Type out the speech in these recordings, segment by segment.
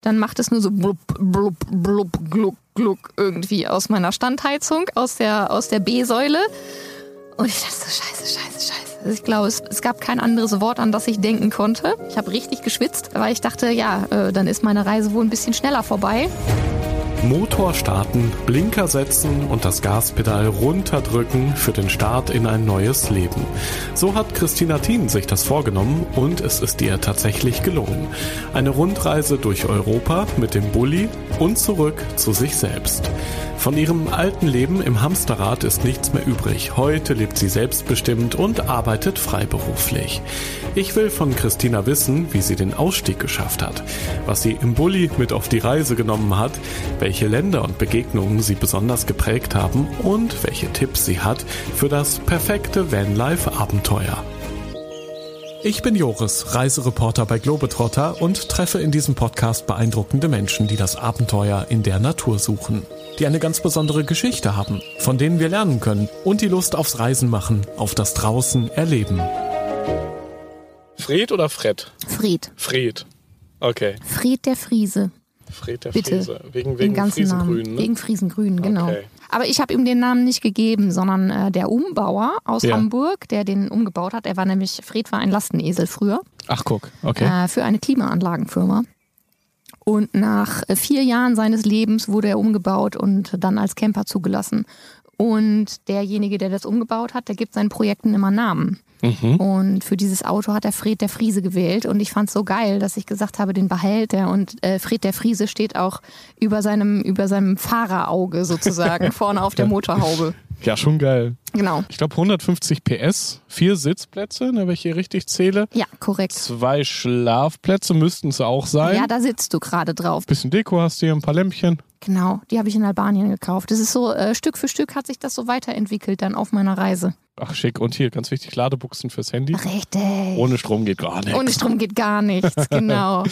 dann macht es nur so blub, blub, blub, gluck, gluck irgendwie aus meiner Standheizung, aus der, aus der B-Säule. Und ich dachte so, scheiße, scheiße, scheiße. Also ich glaube, es, es, gab kein anderes Wort, an das ich denken konnte. Ich habe richtig geschwitzt, weil ich dachte, ja, äh, dann ist meine Reise wohl ein bisschen schneller vorbei. Motor starten, Blinker setzen und das Gaspedal runterdrücken für den Start in ein neues Leben. So hat Christina Thien sich das vorgenommen und es ist ihr tatsächlich gelungen. Eine Rundreise durch Europa mit dem Bulli und zurück zu sich selbst. Von ihrem alten Leben im Hamsterrad ist nichts mehr übrig. Heute lebt sie selbstbestimmt und arbeitet freiberuflich. Ich will von Christina wissen, wie sie den Ausstieg geschafft hat, was sie im Bulli mit auf die Reise genommen hat, welche Länder und Begegnungen sie besonders geprägt haben und welche Tipps sie hat für das perfekte Vanlife-Abenteuer. Ich bin Joris, Reisereporter bei Globetrotter und treffe in diesem Podcast beeindruckende Menschen, die das Abenteuer in der Natur suchen die eine ganz besondere Geschichte haben, von denen wir lernen können und die Lust aufs Reisen machen, auf das Draußen erleben. Fred oder Fred? Fred. Fred. Okay. Fred der Friese. Fred der Bitte. Friese. Wegen, wegen Friesengrün, ne? Wegen Friesengrün, genau. Okay. Aber ich habe ihm den Namen nicht gegeben, sondern äh, der Umbauer aus ja. Hamburg, der den umgebaut hat. Er war nämlich, Fred war ein Lastenesel früher. Ach guck, okay. Äh, für eine Klimaanlagenfirma. Und nach vier Jahren seines Lebens wurde er umgebaut und dann als Camper zugelassen. Und derjenige, der das umgebaut hat, der gibt seinen Projekten immer Namen. Mhm. Und für dieses Auto hat er Fred der Friese gewählt. Und ich fand es so geil, dass ich gesagt habe, den behält er. Und äh, Fred der Friese steht auch über seinem, über seinem Fahrerauge sozusagen vorne auf der Motorhaube. Ja, schon geil. Genau. Ich glaube 150 PS, vier Sitzplätze, ne, wenn ich hier richtig zähle. Ja, korrekt. Zwei Schlafplätze müssten es auch sein. Ja, da sitzt du gerade drauf. Bisschen Deko hast du hier, ein paar Lämpchen. Genau, die habe ich in Albanien gekauft. Das ist so, äh, Stück für Stück hat sich das so weiterentwickelt dann auf meiner Reise. Ach, schick. Und hier, ganz wichtig, Ladebuchsen fürs Handy. Richtig. Ohne Strom geht gar nichts. Ohne Strom geht gar nichts, genau.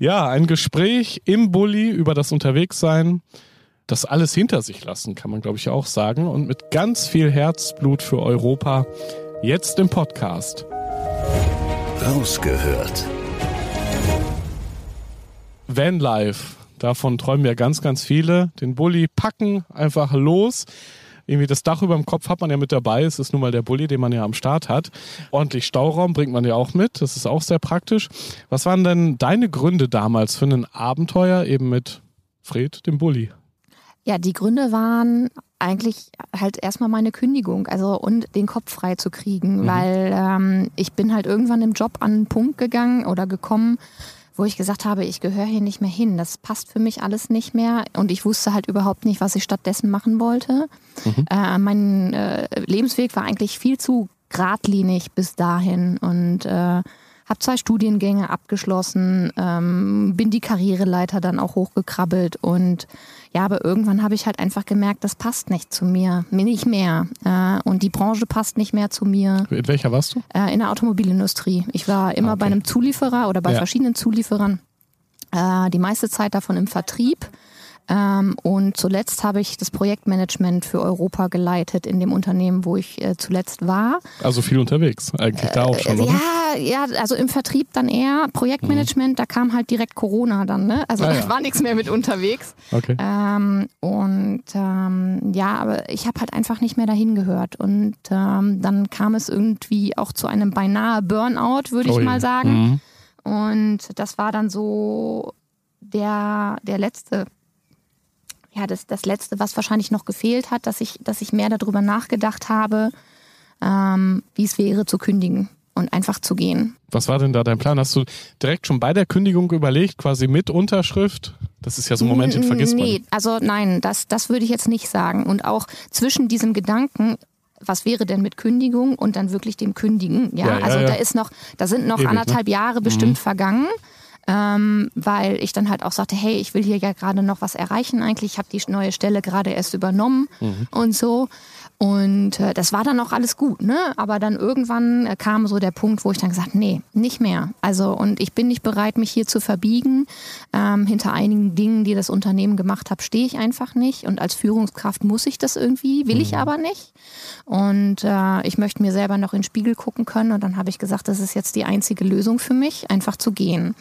ja, ein Gespräch im Bulli über das Unterwegssein das alles hinter sich lassen, kann man glaube ich auch sagen. Und mit ganz viel Herzblut für Europa jetzt im Podcast. Rausgehört. Vanlife, davon träumen ja ganz, ganz viele. Den Bulli packen, einfach los. Irgendwie das Dach über dem Kopf hat man ja mit dabei. Es ist nun mal der Bulli, den man ja am Start hat. Ordentlich Stauraum bringt man ja auch mit. Das ist auch sehr praktisch. Was waren denn deine Gründe damals für ein Abenteuer eben mit Fred, dem Bulli? Ja, die Gründe waren eigentlich halt erstmal meine Kündigung, also und den Kopf frei zu kriegen, mhm. weil ähm, ich bin halt irgendwann im Job an einen Punkt gegangen oder gekommen, wo ich gesagt habe, ich gehöre hier nicht mehr hin. Das passt für mich alles nicht mehr und ich wusste halt überhaupt nicht, was ich stattdessen machen wollte. Mhm. Äh, mein äh, Lebensweg war eigentlich viel zu geradlinig bis dahin und äh, habe zwei Studiengänge abgeschlossen, ähm, bin die Karriereleiter dann auch hochgekrabbelt und ja, aber irgendwann habe ich halt einfach gemerkt, das passt nicht zu mir, mir nicht mehr. Äh, und die Branche passt nicht mehr zu mir. In welcher warst du? Äh, in der Automobilindustrie. Ich war immer okay. bei einem Zulieferer oder bei ja. verschiedenen Zulieferern. Äh, die meiste Zeit davon im Vertrieb. Ähm, und zuletzt habe ich das Projektmanagement für Europa geleitet in dem Unternehmen, wo ich äh, zuletzt war. Also viel unterwegs, eigentlich da auch schon, äh? Ja, ja, also im Vertrieb dann eher. Projektmanagement, mhm. da kam halt direkt Corona dann, ne? Also ah, da ja. war nichts mehr mit unterwegs. Okay. Ähm, und ähm, ja, aber ich habe halt einfach nicht mehr dahin gehört. Und ähm, dann kam es irgendwie auch zu einem beinahe Burnout, würde ich mal sagen. Mhm. Und das war dann so der, der letzte ja, das, das Letzte, was wahrscheinlich noch gefehlt hat, dass ich, dass ich mehr darüber nachgedacht habe, ähm, wie es wäre zu kündigen und einfach zu gehen. Was war denn da dein Plan? Hast du direkt schon bei der Kündigung überlegt, quasi mit Unterschrift? Das ist ja so ein Moment, den vergisst man. Nee, also nein, das, das würde ich jetzt nicht sagen. Und auch zwischen diesem Gedanken, was wäre denn mit Kündigung und dann wirklich dem Kündigen? Ja, ja, ja also ja. da ist noch, da sind noch Ewig, anderthalb ne? Jahre bestimmt mhm. vergangen. Ähm, weil ich dann halt auch sagte, hey, ich will hier ja gerade noch was erreichen eigentlich. Ich habe die neue Stelle gerade erst übernommen mhm. und so. Und äh, das war dann auch alles gut, ne? Aber dann irgendwann äh, kam so der Punkt, wo ich dann gesagt, nee, nicht mehr. Also und ich bin nicht bereit, mich hier zu verbiegen. Ähm, hinter einigen Dingen, die das Unternehmen gemacht hat, stehe ich einfach nicht. Und als Führungskraft muss ich das irgendwie, will mhm. ich aber nicht. Und äh, ich möchte mir selber noch in den Spiegel gucken können. Und dann habe ich gesagt, das ist jetzt die einzige Lösung für mich, einfach zu gehen.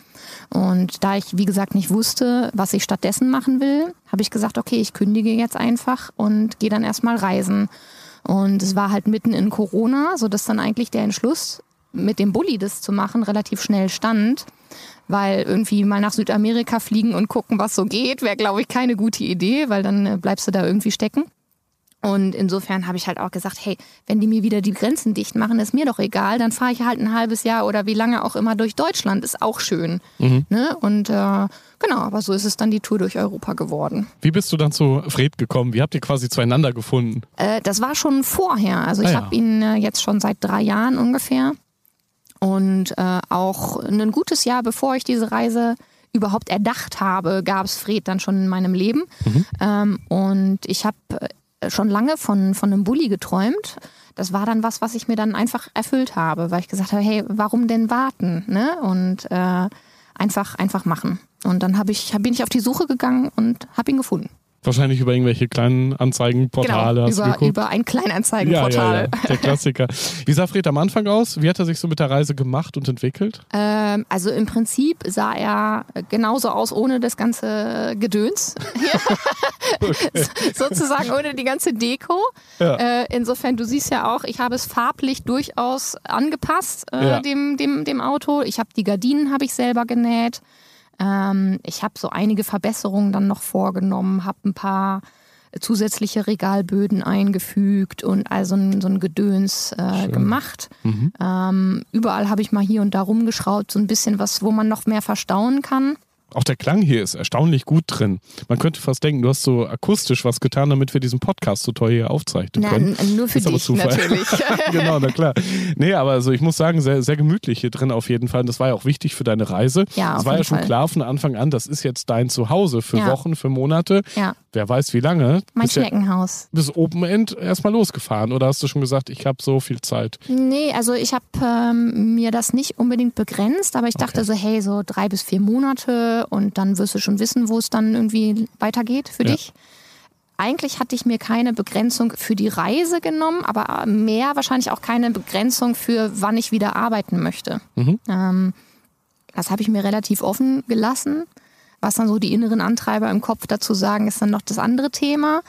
Und da ich, wie gesagt, nicht wusste, was ich stattdessen machen will, habe ich gesagt, okay, ich kündige jetzt einfach und gehe dann erstmal reisen. Und es war halt mitten in Corona, sodass dann eigentlich der Entschluss, mit dem Bulli das zu machen, relativ schnell stand. Weil irgendwie mal nach Südamerika fliegen und gucken, was so geht, wäre, glaube ich, keine gute Idee, weil dann äh, bleibst du da irgendwie stecken. Und insofern habe ich halt auch gesagt, hey, wenn die mir wieder die Grenzen dicht machen, ist mir doch egal, dann fahre ich halt ein halbes Jahr oder wie lange auch immer durch Deutschland, ist auch schön. Mhm. Ne? Und äh, genau, aber so ist es dann die Tour durch Europa geworden. Wie bist du dann zu Fred gekommen? Wie habt ihr quasi zueinander gefunden? Äh, das war schon vorher. Also ich ah, ja. habe ihn äh, jetzt schon seit drei Jahren ungefähr. Und äh, auch ein gutes Jahr, bevor ich diese Reise überhaupt erdacht habe, gab es Fred dann schon in meinem Leben. Mhm. Ähm, und ich habe schon lange von, von einem Bulli geträumt. Das war dann was, was ich mir dann einfach erfüllt habe, weil ich gesagt habe, hey, warum denn warten? Ne? Und äh, einfach, einfach machen. Und dann hab ich, bin ich auf die Suche gegangen und habe ihn gefunden. Wahrscheinlich über irgendwelche kleinen Anzeigenportale. Genau, über, über ein Kleinanzeigenportal. Ja, ja, ja, der Klassiker. Wie sah Fred am Anfang aus? Wie hat er sich so mit der Reise gemacht und entwickelt? Ähm, also im Prinzip sah er genauso aus ohne das ganze Gedöns. okay. Sozusagen ohne die ganze Deko. Äh, insofern, du siehst ja auch, ich habe es farblich durchaus angepasst, äh, dem, dem, dem Auto. Ich habe die Gardinen habe ich selber genäht. Ähm, ich habe so einige Verbesserungen dann noch vorgenommen, habe ein paar zusätzliche Regalböden eingefügt und also so ein Gedöns äh, gemacht. Mhm. Ähm, überall habe ich mal hier und da rumgeschraubt, so ein bisschen was, wo man noch mehr verstauen kann. Auch der Klang hier ist erstaunlich gut drin. Man könnte fast denken, du hast so akustisch was getan, damit wir diesen Podcast so toll hier aufzeichnen können. Na, nur für ist dich natürlich. genau, na klar. Nee, aber also ich muss sagen, sehr, sehr gemütlich hier drin auf jeden Fall. Und das war ja auch wichtig für deine Reise. Ja, das war ja schon Fall. klar von Anfang an, das ist jetzt dein Zuhause für ja. Wochen, für Monate. Ja. Wer weiß wie lange. Mein bis Schneckenhaus. Ja, bis Open End erstmal losgefahren. Oder hast du schon gesagt, ich habe so viel Zeit? Nee, also ich habe ähm, mir das nicht unbedingt begrenzt, aber ich dachte okay. so, hey, so drei bis vier Monate und dann wirst du schon wissen, wo es dann irgendwie weitergeht für ja. dich. Eigentlich hatte ich mir keine Begrenzung für die Reise genommen, aber mehr wahrscheinlich auch keine Begrenzung für, wann ich wieder arbeiten möchte. Mhm. Ähm, das habe ich mir relativ offen gelassen. Was dann so die inneren Antreiber im Kopf dazu sagen, ist dann noch das andere Thema.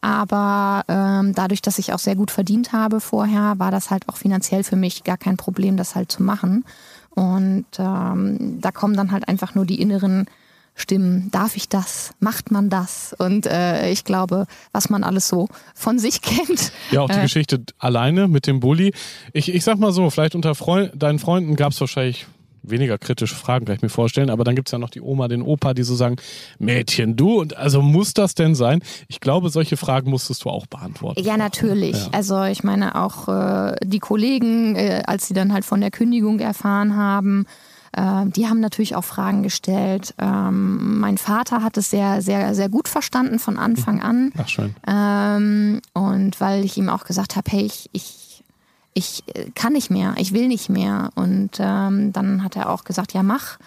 Aber ähm, dadurch, dass ich auch sehr gut verdient habe vorher, war das halt auch finanziell für mich gar kein Problem, das halt zu machen. Und ähm, da kommen dann halt einfach nur die inneren Stimmen. Darf ich das? Macht man das? Und äh, ich glaube, was man alles so von sich kennt. Ja, auch die äh, Geschichte alleine mit dem Bulli. Ich, ich sag mal so, vielleicht unter Freund, deinen Freunden gab es wahrscheinlich weniger kritische Fragen, kann ich mir vorstellen. Aber dann gibt es ja noch die Oma, den Opa, die so sagen, Mädchen, du, und also muss das denn sein? Ich glaube, solche Fragen musstest du auch beantworten. Ja, natürlich. Ja. Also ich meine auch äh, die Kollegen, äh, als sie dann halt von der Kündigung erfahren haben, äh, die haben natürlich auch Fragen gestellt. Ähm, mein Vater hat es sehr, sehr, sehr gut verstanden von Anfang an. Ach schön. Ähm, und weil ich ihm auch gesagt habe, hey, ich, ich, ich kann nicht mehr, ich will nicht mehr. Und ähm, dann hat er auch gesagt, ja, mach.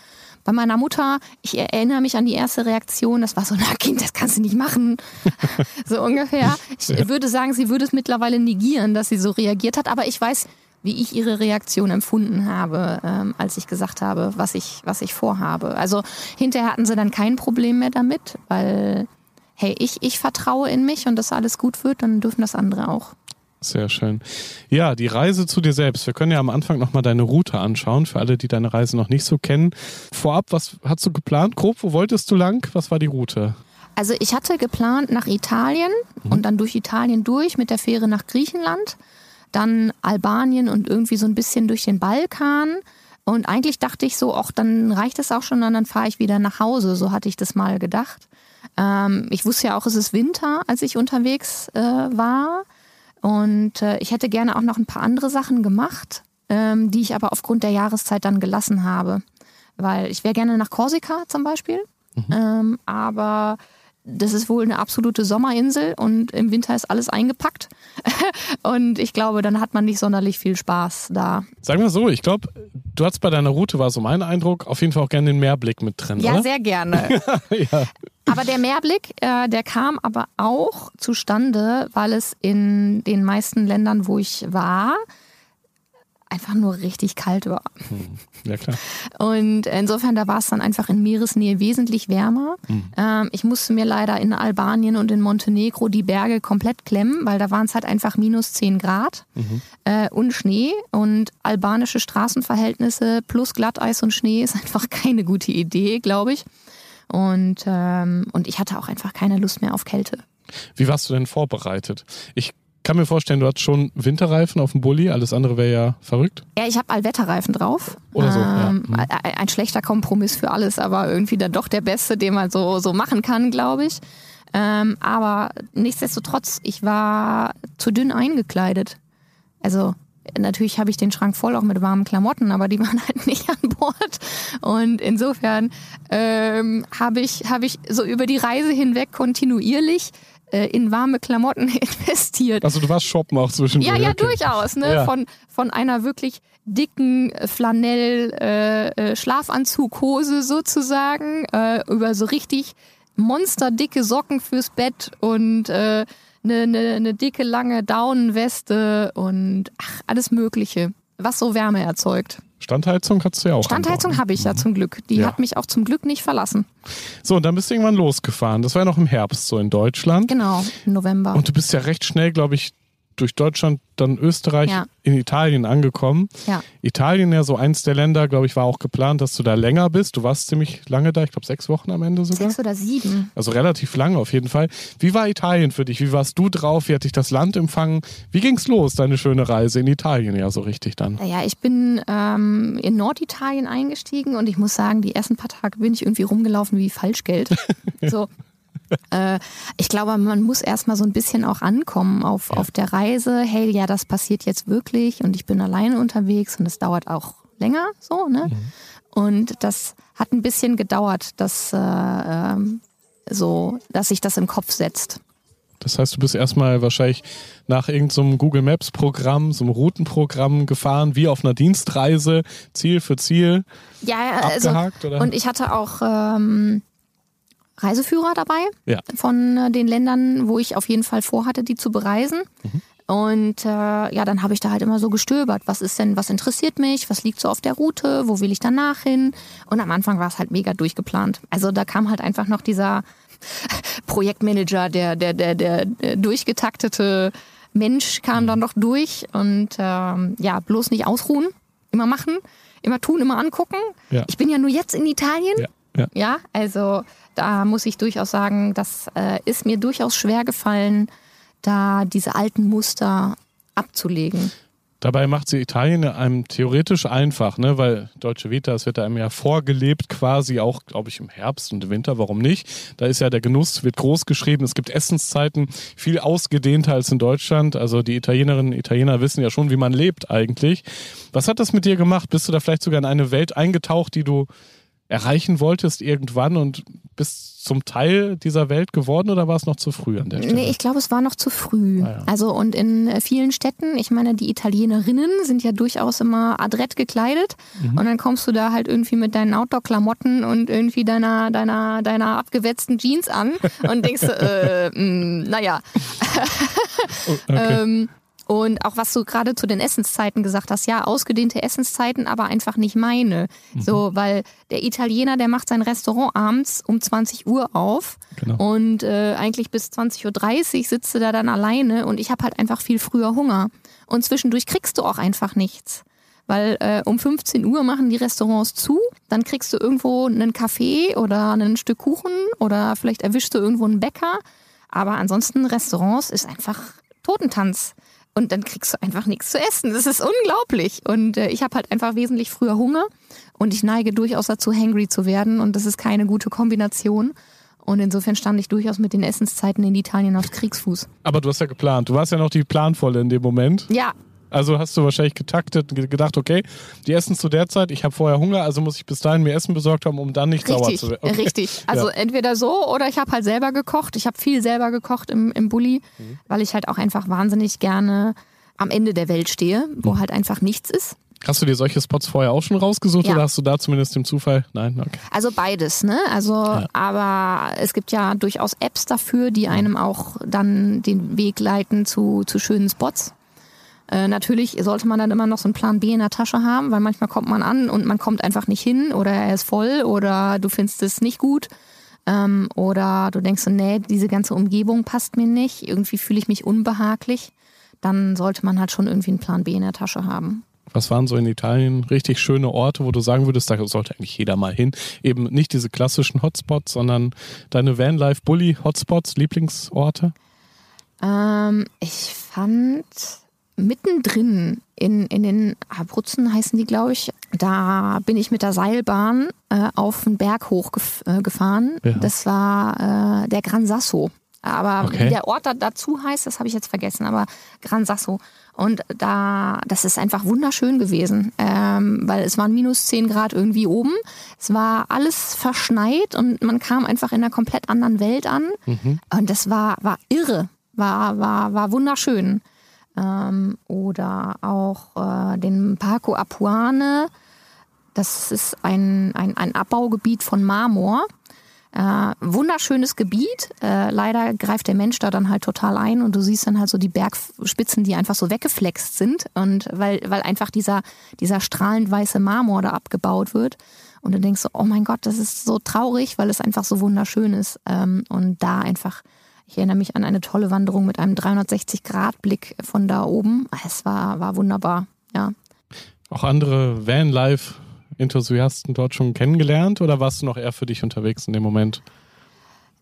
Bei meiner Mutter, ich erinnere mich an die erste Reaktion, das war so, na Kind, das kannst du nicht machen. so ungefähr. Ich ja. würde sagen, sie würde es mittlerweile negieren, dass sie so reagiert hat, aber ich weiß, wie ich ihre Reaktion empfunden habe, ähm, als ich gesagt habe, was ich, was ich vorhabe. Also hinterher hatten sie dann kein Problem mehr damit, weil, hey, ich, ich vertraue in mich und dass alles gut wird, dann dürfen das andere auch. Sehr schön. Ja, die Reise zu dir selbst. Wir können ja am Anfang nochmal deine Route anschauen, für alle, die deine Reise noch nicht so kennen. Vorab, was hast du geplant? Grob, wo wolltest du lang? Was war die Route? Also ich hatte geplant nach Italien mhm. und dann durch Italien durch mit der Fähre nach Griechenland dann Albanien und irgendwie so ein bisschen durch den Balkan. Und eigentlich dachte ich so, ach, dann reicht es auch schon und dann fahre ich wieder nach Hause. So hatte ich das mal gedacht. Ähm, ich wusste ja auch, es ist Winter, als ich unterwegs äh, war. Und äh, ich hätte gerne auch noch ein paar andere Sachen gemacht, ähm, die ich aber aufgrund der Jahreszeit dann gelassen habe. weil ich wäre gerne nach Korsika zum Beispiel, mhm. ähm, aber das ist wohl eine absolute Sommerinsel und im Winter ist alles eingepackt. und ich glaube, dann hat man nicht sonderlich viel Spaß da. Sagen wir so, ich glaube, du hattest bei deiner Route, war so mein Eindruck, auf jeden Fall auch gerne den Meerblick mit drin. Ja, oder? sehr gerne. ja. Aber der Meerblick, äh, der kam aber auch zustande, weil es in den meisten Ländern, wo ich war, einfach nur richtig kalt war. Hm. Ja, klar. Und insofern, da war es dann einfach in Meeresnähe wesentlich wärmer. Mhm. Ähm, ich musste mir leider in Albanien und in Montenegro die Berge komplett klemmen, weil da waren es halt einfach minus 10 Grad mhm. äh, und Schnee. Und albanische Straßenverhältnisse plus Glatteis und Schnee ist einfach keine gute Idee, glaube ich. Und, ähm, und ich hatte auch einfach keine Lust mehr auf Kälte. Wie warst du denn vorbereitet? Ich kann mir vorstellen, du hast schon Winterreifen auf dem Bulli, alles andere wäre ja verrückt. Ja, ich habe Allwetterreifen drauf. Oder so. Ähm, ja. mhm. Ein schlechter Kompromiss für alles, aber irgendwie dann doch der beste, den man so, so machen kann, glaube ich. Ähm, aber nichtsdestotrotz, ich war zu dünn eingekleidet. Also natürlich habe ich den Schrank voll auch mit warmen Klamotten, aber die waren halt nicht an Bord. Und insofern ähm, habe ich, hab ich so über die Reise hinweg kontinuierlich äh, in warme Klamotten investiert. Also du warst shoppen auch zwischendurch. Ja, ja, okay. durchaus. Ne? Ja. Von, von einer wirklich dicken Flanell äh, äh, Schlafanzughose sozusagen äh, über so richtig monsterdicke Socken fürs Bett und äh, eine, eine, eine dicke lange Daunenweste und ach, alles Mögliche, was so Wärme erzeugt. Standheizung hast du ja auch. Standheizung habe ich ja mhm. zum Glück. Die ja. hat mich auch zum Glück nicht verlassen. So, und dann bist du irgendwann losgefahren. Das war ja noch im Herbst so in Deutschland. Genau, im November. Und du bist ja recht schnell, glaube ich, durch Deutschland, dann Österreich, ja. in Italien angekommen. Ja. Italien ja so eins der Länder, glaube ich, war auch geplant, dass du da länger bist. Du warst ziemlich lange da, ich glaube sechs Wochen am Ende sogar. Sechs oder sieben. Also relativ lange auf jeden Fall. Wie war Italien für dich? Wie warst du drauf? Wie hat dich das Land empfangen? Wie ging es los, deine schöne Reise in Italien ja so richtig dann? Ja, ich bin ähm, in Norditalien eingestiegen und ich muss sagen, die ersten paar Tage bin ich irgendwie rumgelaufen wie Falschgeld. so, äh, ich glaube, man muss erstmal so ein bisschen auch ankommen auf, ja. auf der Reise. Hey, ja, das passiert jetzt wirklich und ich bin alleine unterwegs und es dauert auch länger so, ne? Mhm. Und das hat ein bisschen gedauert, dass, äh, ähm, so, dass sich das im Kopf setzt. Das heißt, du bist erstmal wahrscheinlich nach irgendeinem so Google Maps Programm, so einem Routenprogramm gefahren, wie auf einer Dienstreise, Ziel für Ziel. Ja, also, abgehakt, oder? und ich hatte auch ähm, Reiseführer dabei ja. von äh, den Ländern, wo ich auf jeden Fall vorhatte, die zu bereisen. Mhm. Und äh, ja, dann habe ich da halt immer so gestöbert. Was ist denn, was interessiert mich? Was liegt so auf der Route? Wo will ich danach hin? Und am Anfang war es halt mega durchgeplant. Also da kam halt einfach noch dieser Projektmanager, der, der, der, der, der durchgetaktete Mensch kam dann noch durch und ähm, ja, bloß nicht ausruhen, immer machen, immer tun, immer angucken. Ja. Ich bin ja nur jetzt in Italien. Ja, ja. ja also da muss ich durchaus sagen, das äh, ist mir durchaus schwer gefallen, da diese alten Muster abzulegen. Dabei macht sie Italien einem theoretisch einfach, ne? weil Deutsche Vita, es wird einem ja vorgelebt, quasi auch, glaube ich, im Herbst und im Winter, warum nicht? Da ist ja der Genuss, wird groß geschrieben, es gibt Essenszeiten viel ausgedehnter als in Deutschland. Also die Italienerinnen und Italiener wissen ja schon, wie man lebt eigentlich. Was hat das mit dir gemacht? Bist du da vielleicht sogar in eine Welt eingetaucht, die du erreichen wolltest irgendwann und bist zum Teil dieser Welt geworden oder war es noch zu früh an der Stelle? Nee, ich glaube, es war noch zu früh. Ah, ja. Also und in äh, vielen Städten, ich meine, die Italienerinnen sind ja durchaus immer adrett gekleidet mhm. und dann kommst du da halt irgendwie mit deinen Outdoor-Klamotten und irgendwie deiner, deiner, deiner abgewetzten Jeans an und denkst, äh, mh, mm, naja. oh, okay. ähm, und auch was du gerade zu den Essenszeiten gesagt hast, ja, ausgedehnte Essenszeiten, aber einfach nicht meine. Mhm. So, weil der Italiener, der macht sein Restaurant abends um 20 Uhr auf genau. und äh, eigentlich bis 20.30 Uhr sitzt du da dann alleine und ich habe halt einfach viel früher Hunger. Und zwischendurch kriegst du auch einfach nichts. Weil äh, um 15 Uhr machen die Restaurants zu, dann kriegst du irgendwo einen Kaffee oder ein Stück Kuchen oder vielleicht erwischst du irgendwo einen Bäcker. Aber ansonsten Restaurants ist einfach Totentanz und dann kriegst du einfach nichts zu essen. Das ist unglaublich. Und äh, ich habe halt einfach wesentlich früher Hunger und ich neige durchaus dazu, hangry zu werden und das ist keine gute Kombination. Und insofern stand ich durchaus mit den Essenszeiten in Italien aufs Kriegsfuß. Aber du hast ja geplant. Du warst ja noch die Planvolle in dem Moment. Ja, Also hast du wahrscheinlich getaktet, gedacht, okay, die essen zu der Zeit, ich habe vorher Hunger, also muss ich bis dahin mir Essen besorgt haben, um dann nicht richtig, sauer zu werden. Okay. Richtig. Also ja. entweder so oder ich habe halt selber gekocht. Ich habe viel selber gekocht im, im Bulli, mhm. weil ich halt auch einfach wahnsinnig gerne am Ende der Welt stehe, wo mhm. halt einfach nichts ist. Hast du dir solche Spots vorher auch schon rausgesucht ja. oder hast du da zumindest im Zufall? Nein, okay. Also beides, ne? Also, ja. aber es gibt ja durchaus Apps dafür, die einem auch dann den Weg leiten zu, zu schönen Spots. Äh, natürlich sollte man dann immer noch so einen Plan B in der Tasche haben, weil manchmal kommt man an und man kommt einfach nicht hin oder er ist voll oder du findest es nicht gut. Ähm, oder du denkst so, nee, diese ganze Umgebung passt mir nicht, irgendwie fühle ich mich unbehaglich. Dann sollte man halt schon irgendwie einen Plan B in der Tasche haben. Was waren so in Italien richtig schöne Orte, wo du sagen würdest, da sollte eigentlich jeder mal hin? Eben nicht diese klassischen Hotspots, sondern deine Vanlife-Bully-Hotspots, Lieblingsorte? Ähm, ich fand mittendrin in, in den Abruzzen heißen die, glaube ich, da bin ich mit der Seilbahn äh, auf den Berg hochgefahren. Äh, ja. Das war äh, der Gran Sasso. Aber okay. wie der Ort da, dazu heißt, das habe ich jetzt vergessen, aber Gran Sasso. Und da, das ist einfach wunderschön gewesen, ähm, weil es waren minus 10 Grad irgendwie oben. Es war alles verschneit und man kam einfach in einer komplett anderen Welt an. Mhm. Und das war, war irre, war, war, war wunderschön. Ähm, oder auch äh, den Parco Apuane. Das ist ein, ein, ein Abbaugebiet von Marmor. Äh, wunderschönes Gebiet. Äh, leider greift der Mensch da dann halt total ein und du siehst dann halt so die Bergspitzen, die einfach so weggeflext sind und weil, weil einfach dieser, dieser strahlend weiße Marmor da abgebaut wird. Und du denkst so, oh mein Gott, das ist so traurig, weil es einfach so wunderschön ist. Ähm, und da einfach, ich erinnere mich an eine tolle Wanderung mit einem 360-Grad-Blick von da oben. Es war, war wunderbar, ja. Auch andere Vanlife Enthusiasten dort schon kennengelernt oder warst du noch eher für dich unterwegs in dem Moment?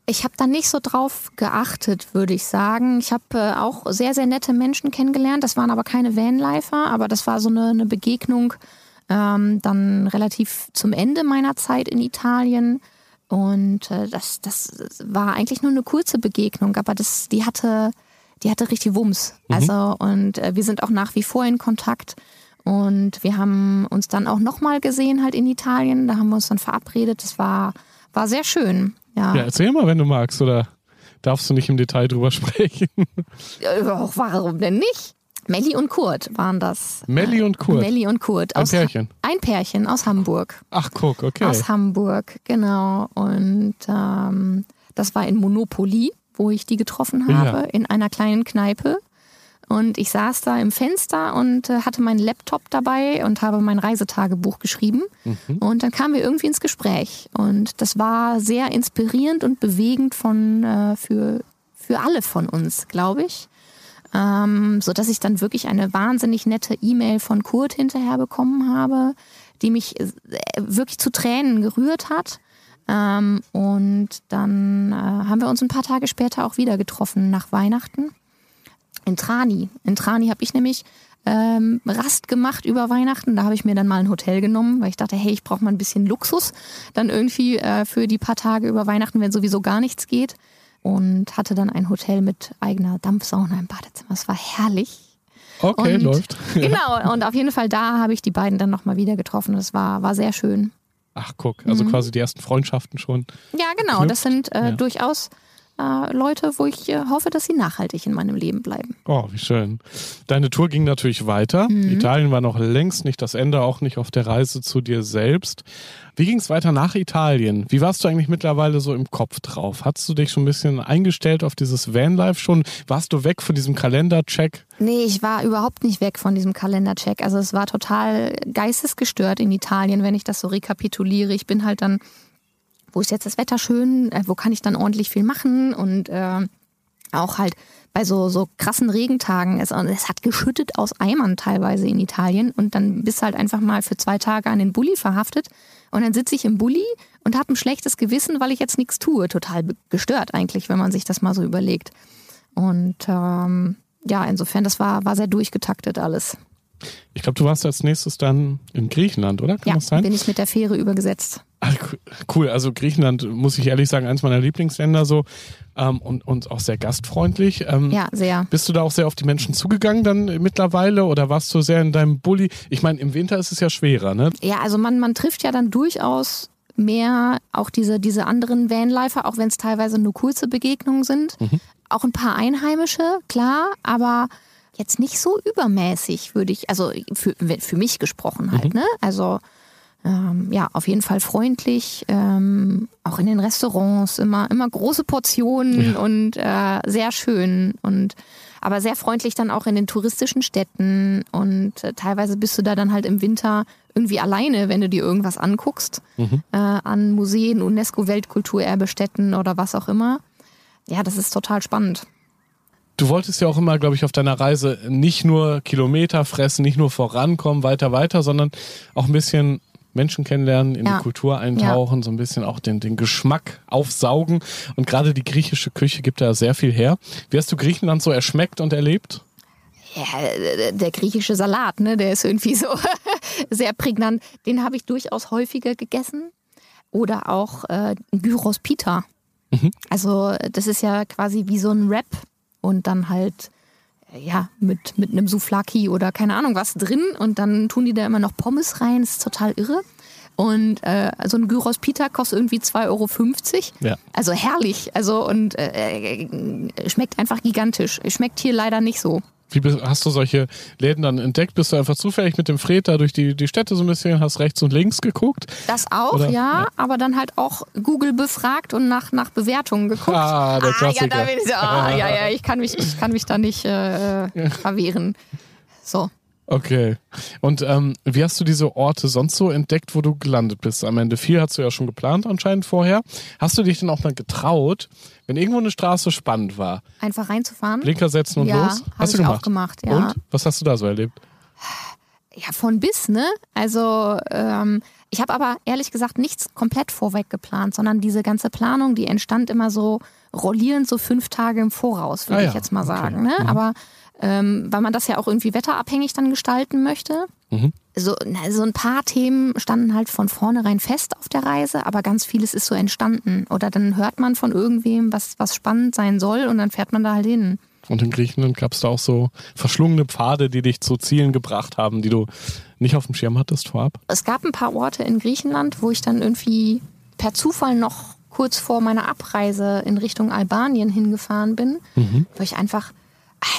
Ich habe da nicht so drauf geachtet, würde ich sagen. Ich habe äh, auch sehr, sehr nette Menschen kennengelernt. Das waren aber keine Vanlifer, aber das war so eine, eine Begegnung ähm, dann relativ zum Ende meiner Zeit in Italien. Und äh, das, das war eigentlich nur eine kurze Begegnung, aber das, die hatte, die hatte richtig Wumms. Mhm. Also, und äh, wir sind auch nach wie vor in Kontakt. Und wir haben uns dann auch nochmal gesehen halt in Italien. Da haben wir uns dann verabredet. Das war, war sehr schön. Ja. ja, erzähl mal, wenn du magst, oder darfst du nicht im Detail drüber sprechen? Ja, warum denn nicht? Melli und Kurt waren das. Melli und Kurt? Melli und Kurt. Ein Pärchen? Ein Pärchen aus Hamburg. Ach, guck, okay. Aus Hamburg, genau. Und ähm, das war in Monopoly, wo ich die getroffen habe, ja. in einer kleinen Kneipe. Und ich saß da im Fenster und äh, hatte meinen Laptop dabei und habe mein Reisetagebuch geschrieben. Mhm. Und dann kamen wir irgendwie ins Gespräch. Und das war sehr inspirierend und bewegend von, äh, für, für alle von uns, glaube ich. Ähm, so dass ich dann wirklich eine wahnsinnig nette E-Mail von Kurt hinterher bekommen habe, die mich äh, wirklich zu Tränen gerührt hat. Ähm, und dann äh, haben wir uns ein paar Tage später auch wieder getroffen nach Weihnachten in Trani. In Trani habe ich nämlich ähm, Rast gemacht über Weihnachten. Da habe ich mir dann mal ein Hotel genommen, weil ich dachte, hey, ich brauche mal ein bisschen Luxus dann irgendwie äh, für die paar Tage über Weihnachten, wenn sowieso gar nichts geht. Und hatte dann ein Hotel mit eigener Dampfsauna im Badezimmer. Es war herrlich. Okay, und, läuft. genau, und auf jeden Fall da habe ich die beiden dann nochmal wieder getroffen. Das war, war sehr schön. Ach, guck, also mhm. quasi die ersten Freundschaften schon. Ja, genau. Knüpft. Das sind äh, ja. durchaus äh, Leute, wo ich äh, hoffe, dass sie nachhaltig in meinem Leben bleiben. Oh, wie schön. Deine Tour ging natürlich weiter. Mhm. Italien war noch längst nicht das Ende, auch nicht auf der Reise zu dir selbst. Wie ging es weiter nach Italien? Wie warst du eigentlich mittlerweile so im Kopf drauf? Hattest du dich schon ein bisschen eingestellt auf dieses Vanlife schon? Warst du weg von diesem Kalendercheck? Nee, ich war überhaupt nicht weg von diesem Kalendercheck. Also es war total geistesgestört in Italien, wenn ich das so rekapituliere. Ich bin halt dann wo ist jetzt das Wetter schön, äh, wo kann ich dann ordentlich viel machen und äh, auch halt bei so, so krassen Regentagen. Es, es hat geschüttet aus Eimern teilweise in Italien und dann bist du halt einfach mal für zwei Tage an den Bulli verhaftet und dann sitze ich im Bulli und habe ein schlechtes Gewissen, weil ich jetzt nichts tue. Total gestört eigentlich, wenn man sich das mal so überlegt. Und ähm, ja, insofern, das war, war sehr durchgetaktet alles. Ich glaube, du warst als nächstes dann in Griechenland, oder? Kann ja, bin ich mit der Fähre übergesetzt. Cool, also Griechenland, muss ich ehrlich sagen, eins meiner Lieblingsländer so ähm, und, und auch sehr gastfreundlich. Ähm, ja, sehr. Bist du da auch sehr auf die Menschen zugegangen dann mittlerweile oder warst du sehr in deinem Bulli? Ich meine, im Winter ist es ja schwerer, ne? Ja, also man, man trifft ja dann durchaus mehr auch diese, diese anderen Vanlifer, auch wenn es teilweise nur kurze Begegnungen sind. Mhm. Auch ein paar Einheimische, klar, aber jetzt nicht so übermäßig, würde ich, also für, für mich gesprochen halt, mhm. ne? Also ähm, ja, auf jeden Fall freundlich, ähm, auch in den Restaurants immer, immer große Portionen ja. und äh, sehr schön und aber sehr freundlich dann auch in den touristischen Städten und äh, teilweise bist du da dann halt im Winter irgendwie alleine, wenn du dir irgendwas anguckst, mhm. äh, an Museen, UNESCO-Weltkulturerbestätten oder was auch immer. Ja, das ist total spannend. Du wolltest ja auch immer, glaube ich, auf deiner Reise nicht nur Kilometer fressen, nicht nur vorankommen, weiter, weiter, sondern auch ein bisschen Menschen kennenlernen, in ja. die Kultur eintauchen, ja. so ein bisschen auch den, den Geschmack aufsaugen. Und gerade die griechische Küche gibt da sehr viel her. Wie hast du Griechenland so erschmeckt und erlebt? Ja, der griechische Salat, ne, der ist irgendwie so sehr prägnant. Den habe ich durchaus häufiger gegessen. Oder auch äh, Gyros Pita. Mhm. Also das ist ja quasi wie so ein Wrap und dann halt ja, mit, mit einem Souflaki oder keine Ahnung was drin und dann tun die da immer noch Pommes rein, das ist total irre. Und äh, so ein Gyros Pita kostet irgendwie 2,50 Euro. Ja. Also herrlich. Also und äh, äh, schmeckt einfach gigantisch. Schmeckt hier leider nicht so. Wie hast du solche Läden dann entdeckt? Bist du einfach zufällig mit dem Fred da durch die, die Städte so ein bisschen, hast rechts und links geguckt? Das auch, ja, ja, aber dann halt auch Google befragt und nach, nach Bewertungen geguckt. Ah, der Klassiker. Ah, ja, da ich, ah, ja, ja, ich kann mich, ich kann mich da nicht äh, verwehren. So. Okay. Und ähm, wie hast du diese Orte sonst so entdeckt, wo du gelandet bist am Ende? Viel hast du ja schon geplant anscheinend vorher. Hast du dich denn auch mal getraut, wenn irgendwo eine Straße spannend war? Einfach reinzufahren? Blinker setzen und ja, los? Hast du gemacht? auch gemacht, ja. Und? Was hast du da so erlebt? Ja, von bis, ne? Also ähm, ich habe aber ehrlich gesagt nichts komplett vorweg geplant, sondern diese ganze Planung, die entstand immer so rollierend so fünf Tage im Voraus, würde ah, ja. ich jetzt mal sagen. Okay. Ne? Mhm. Aber ähm, weil man das ja auch irgendwie wetterabhängig dann gestalten möchte. Mhm. So, na, so ein paar Themen standen halt von vornherein fest auf der Reise, aber ganz vieles ist so entstanden. Oder dann hört man von irgendwem, was, was spannend sein soll und dann fährt man da halt hin. Und in Griechenland gab es da auch so verschlungene Pfade, die dich zu Zielen gebracht haben, die du nicht auf dem Schirm hattest vorab? Es gab ein paar Orte in Griechenland, wo ich dann irgendwie per Zufall noch kurz vor meiner Abreise in Richtung Albanien hingefahren bin, mhm. wo ich einfach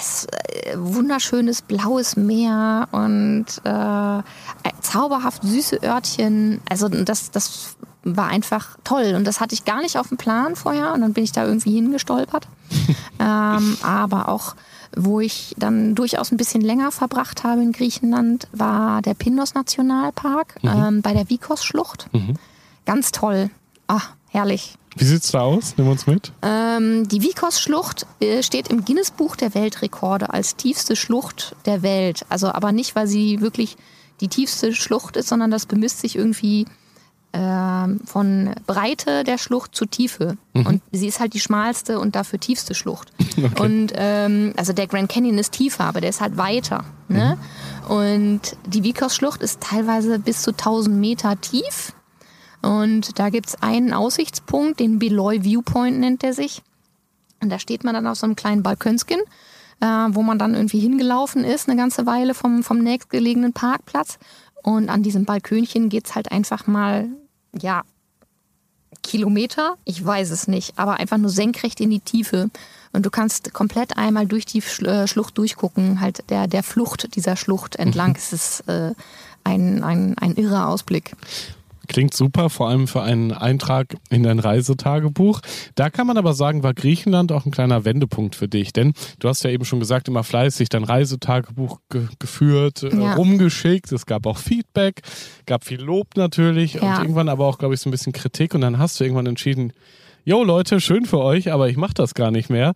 es, äh, wunderschönes blaues Meer und äh, zauberhaft süße Örtchen. Also das, das war einfach toll und das hatte ich gar nicht auf dem Plan vorher und dann bin ich da irgendwie hingestolpert. ähm, aber auch wo ich dann durchaus ein bisschen länger verbracht habe in Griechenland, war der Pindos Nationalpark mhm. ähm, bei der Vikos-Schlucht. Mhm. Ganz toll. Ah, herrlich. Wie sieht's da aus? Nimm uns mit. Ähm, die Vikos-Schlucht äh, steht im Guinness-Buch der Weltrekorde als tiefste Schlucht der Welt. Also aber nicht, weil sie wirklich die tiefste Schlucht ist, sondern das bemisst sich irgendwie ähm, von Breite der Schlucht zu Tiefe. Mhm. Und sie ist halt die schmalste und dafür tiefste Schlucht. Okay. Und ähm, also der Grand Canyon ist tiefer, aber der ist halt weiter. Ne? Mhm. Und die Vikos-Schlucht ist teilweise bis zu 1000 Meter tief. Und da gibt es einen Aussichtspunkt, den Beloy Viewpoint nennt der sich. Und da steht man dann auf so einem kleinen Balkönskin, äh, wo man dann irgendwie hingelaufen ist, eine ganze Weile vom, vom nächstgelegenen Parkplatz. Und an diesem Balkönchen geht es halt einfach mal, ja, Kilometer, ich weiß es nicht, aber einfach nur senkrecht in die Tiefe. Und du kannst komplett einmal durch die äh, Schlucht durchgucken, halt der, der Flucht dieser Schlucht entlang. Mhm. Es ist äh, ein, ein, ein irrer Ausblick. Klingt super, vor allem für einen Eintrag in dein Reisetagebuch. Da kann man aber sagen, war Griechenland auch ein kleiner Wendepunkt für dich, denn du hast ja eben schon gesagt, immer fleißig dein Reisetagebuch ge geführt, äh, ja. rumgeschickt. Es gab auch Feedback, gab viel Lob natürlich ja. und irgendwann aber auch, glaube ich, so ein bisschen Kritik und dann hast du irgendwann entschieden, Jo Leute, schön für euch, aber ich mache das gar nicht mehr.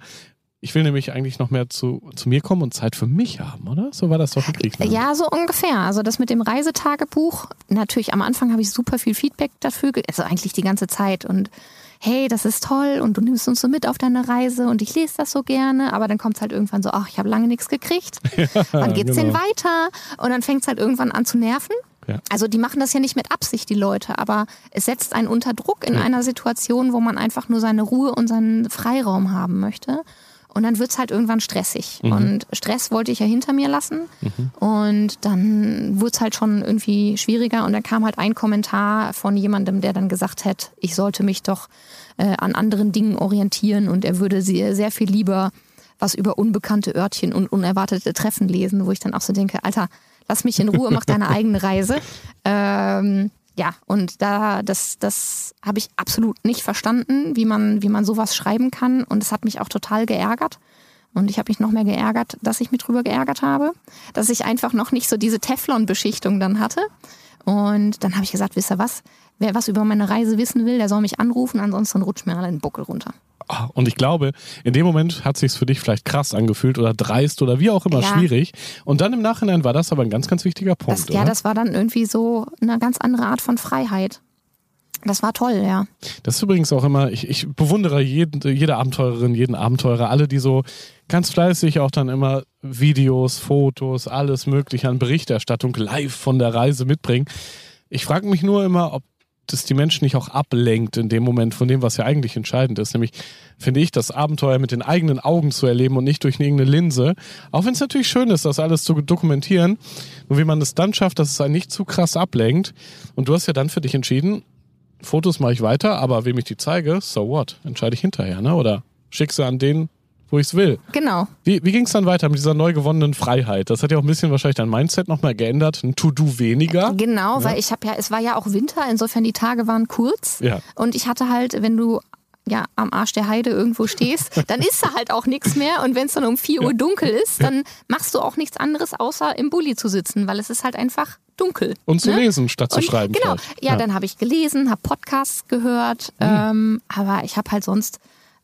Ich will nämlich eigentlich noch mehr zu, zu mir kommen und Zeit für mich haben, oder? So war das doch wirklich. Ne? Ja, so ungefähr. Also das mit dem Reisetagebuch, natürlich am Anfang habe ich super viel Feedback dafür, also eigentlich die ganze Zeit und hey, das ist toll und du nimmst uns so mit auf deine Reise und ich lese das so gerne, aber dann kommt es halt irgendwann so, ach, ich habe lange nichts gekriegt. Ja, Wann geht's genau. denn weiter? Und dann fängt es halt irgendwann an zu nerven. Ja. Also die machen das ja nicht mit Absicht, die Leute, aber es setzt einen unter Druck in Ja. einer Situation, wo man einfach nur seine Ruhe und seinen Freiraum haben möchte. Und dann wird's halt irgendwann stressig. Mhm. Und Stress wollte ich ja hinter mir lassen. Und dann wurde es halt schon irgendwie schwieriger. Und dann kam halt ein Kommentar von jemandem, der dann gesagt hat, ich sollte mich doch äh, an anderen Dingen orientieren und er würde sehr, sehr viel lieber was über unbekannte Örtchen und unerwartete Treffen lesen, wo ich dann auch so denke, Alter, lass mich in Ruhe, mach deine eigene Reise. Ähm, ja, und da, das, das habe ich absolut nicht verstanden, wie man, wie man sowas schreiben kann. Und es hat mich auch total geärgert. Und ich habe mich noch mehr geärgert, dass ich mich drüber geärgert habe, dass ich einfach noch nicht so diese Teflon-Beschichtung dann hatte. Und dann habe ich gesagt, wisst ihr was? Wer was über meine Reise wissen will, der soll mich anrufen, ansonsten rutscht mir alle den Buckel runter. Ah, Und ich glaube, in dem Moment hat sich's für dich vielleicht krass angefühlt oder dreist oder wie auch immer Ja. schwierig. Und dann im Nachhinein war das aber ein ganz, ganz wichtiger Punkt. Das, ja, das war dann irgendwie so eine ganz andere Art von Freiheit. Das war toll, ja. Das ist übrigens auch immer, ich, ich bewundere jeden, jede Abenteurerin, jeden Abenteurer, alle, die so ganz fleißig auch dann immer Videos, Fotos, alles mögliche an Berichterstattung live von der Reise mitbringen. Ich frage mich nur immer, ob das die Menschen nicht auch ablenkt in dem Moment von dem, was ja eigentlich entscheidend ist. Nämlich finde ich, das Abenteuer mit den eigenen Augen zu erleben und nicht durch irgendeine Linse. Auch wenn es natürlich schön ist, das alles zu dokumentieren. Nur wie man es dann schafft, dass es einen nicht zu krass ablenkt. Und du hast ja dann für dich entschieden, Fotos mache ich weiter, aber wem ich die zeige, so what? Entscheide ich hinterher, ne? Oder schick sie an den, wo ich es will. Genau. Wie, wie ging es dann weiter mit dieser neu gewonnenen Freiheit? Das hat ja auch ein bisschen wahrscheinlich dein Mindset nochmal geändert. Ein To-Do weniger. Genau, weil ich habe ja, es war ja auch Winter, insofern die Tage waren kurz. Ja. Und ich hatte halt, wenn du ja am Arsch der Heide irgendwo stehst, dann ist da halt auch nichts mehr. Und wenn es dann um 4 Uhr dunkel ist, dann machst du auch nichts anderes, außer im Bulli zu sitzen, weil es ist halt einfach dunkel. Und zu ne? lesen statt zu Und- schreiben. Genau. vielleicht. Ja, dann habe ich gelesen, habe Podcasts gehört, Mhm. ähm, aber ich habe halt sonst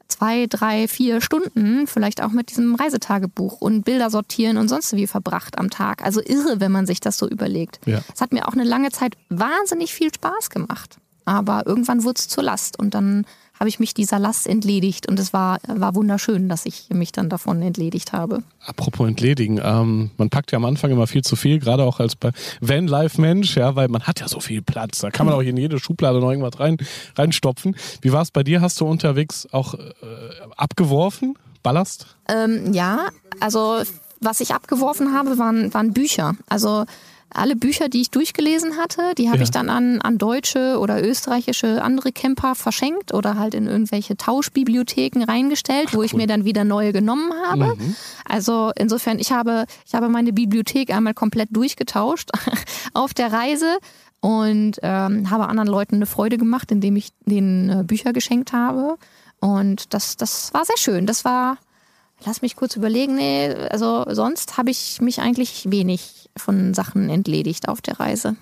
zwei, drei, vier Stunden vielleicht auch mit diesem Reisetagebuch und Bilder sortieren und sonst wie verbracht am Tag. Also irre, wenn man sich das so überlegt. Ja. Es hat mir auch eine lange Zeit wahnsinnig viel Spaß gemacht. Aber irgendwann wurde es zur Last und dann habe ich mich dieser Last entledigt und es war, war wunderschön, dass ich mich dann davon entledigt habe. Apropos entledigen, ähm, man packt ja am Anfang immer viel zu viel, gerade auch als bei Vanlife-Mensch, ja, weil man hat ja so viel Platz. Da kann man auch in jede Schublade noch irgendwas rein, reinstopfen. Wie war es bei dir? Hast du unterwegs auch äh, abgeworfen? Ballast? Ähm, ja, also was ich abgeworfen habe, waren, waren Bücher. Also alle Bücher, die ich durchgelesen hatte, die habe Ja. ich dann an, an deutsche oder österreichische andere Camper verschenkt oder halt in irgendwelche Tauschbibliotheken reingestellt, wo ich mir dann wieder neue genommen habe. Also insofern, ich habe, ich habe meine Bibliothek einmal komplett durchgetauscht auf der Reise und ähm, habe anderen Leuten eine Freude gemacht, indem ich denen äh, Bücher geschenkt habe. Und das, das war sehr schön. Das war, lass mich kurz überlegen, nee, also sonst habe ich mich eigentlich wenig von Sachen entledigt auf der Reise.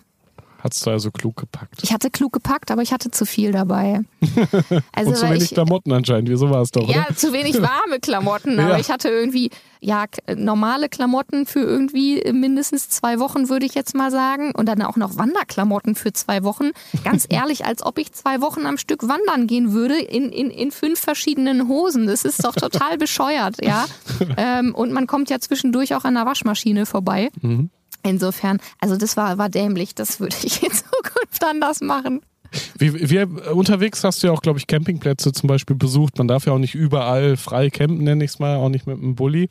Hat's du also klug gepackt. Ich hatte klug gepackt, aber ich hatte zu viel dabei. Also Und zu wenig ich, Klamotten anscheinend. Wieso war es doch, ja, oder? zu wenig warme Klamotten, aber Ja. ich hatte irgendwie ja normale Klamotten für irgendwie mindestens zwei Wochen, würde ich jetzt mal sagen, und dann auch noch Wanderklamotten für zwei Wochen. Ganz ehrlich, als ob ich zwei Wochen am Stück wandern gehen würde in, in, in fünf verschiedenen Hosen. Das ist doch total bescheuert, ja. Ähm, und man kommt ja zwischendurch auch an der Waschmaschine vorbei. Insofern, also das war, war dämlich. Das würde ich in Zukunft anders machen. Wie, wie, unterwegs hast du ja auch, glaube ich, Campingplätze zum Beispiel besucht. Man darf ja auch nicht überall frei campen, nenne ich es mal, auch nicht mit einem Bulli.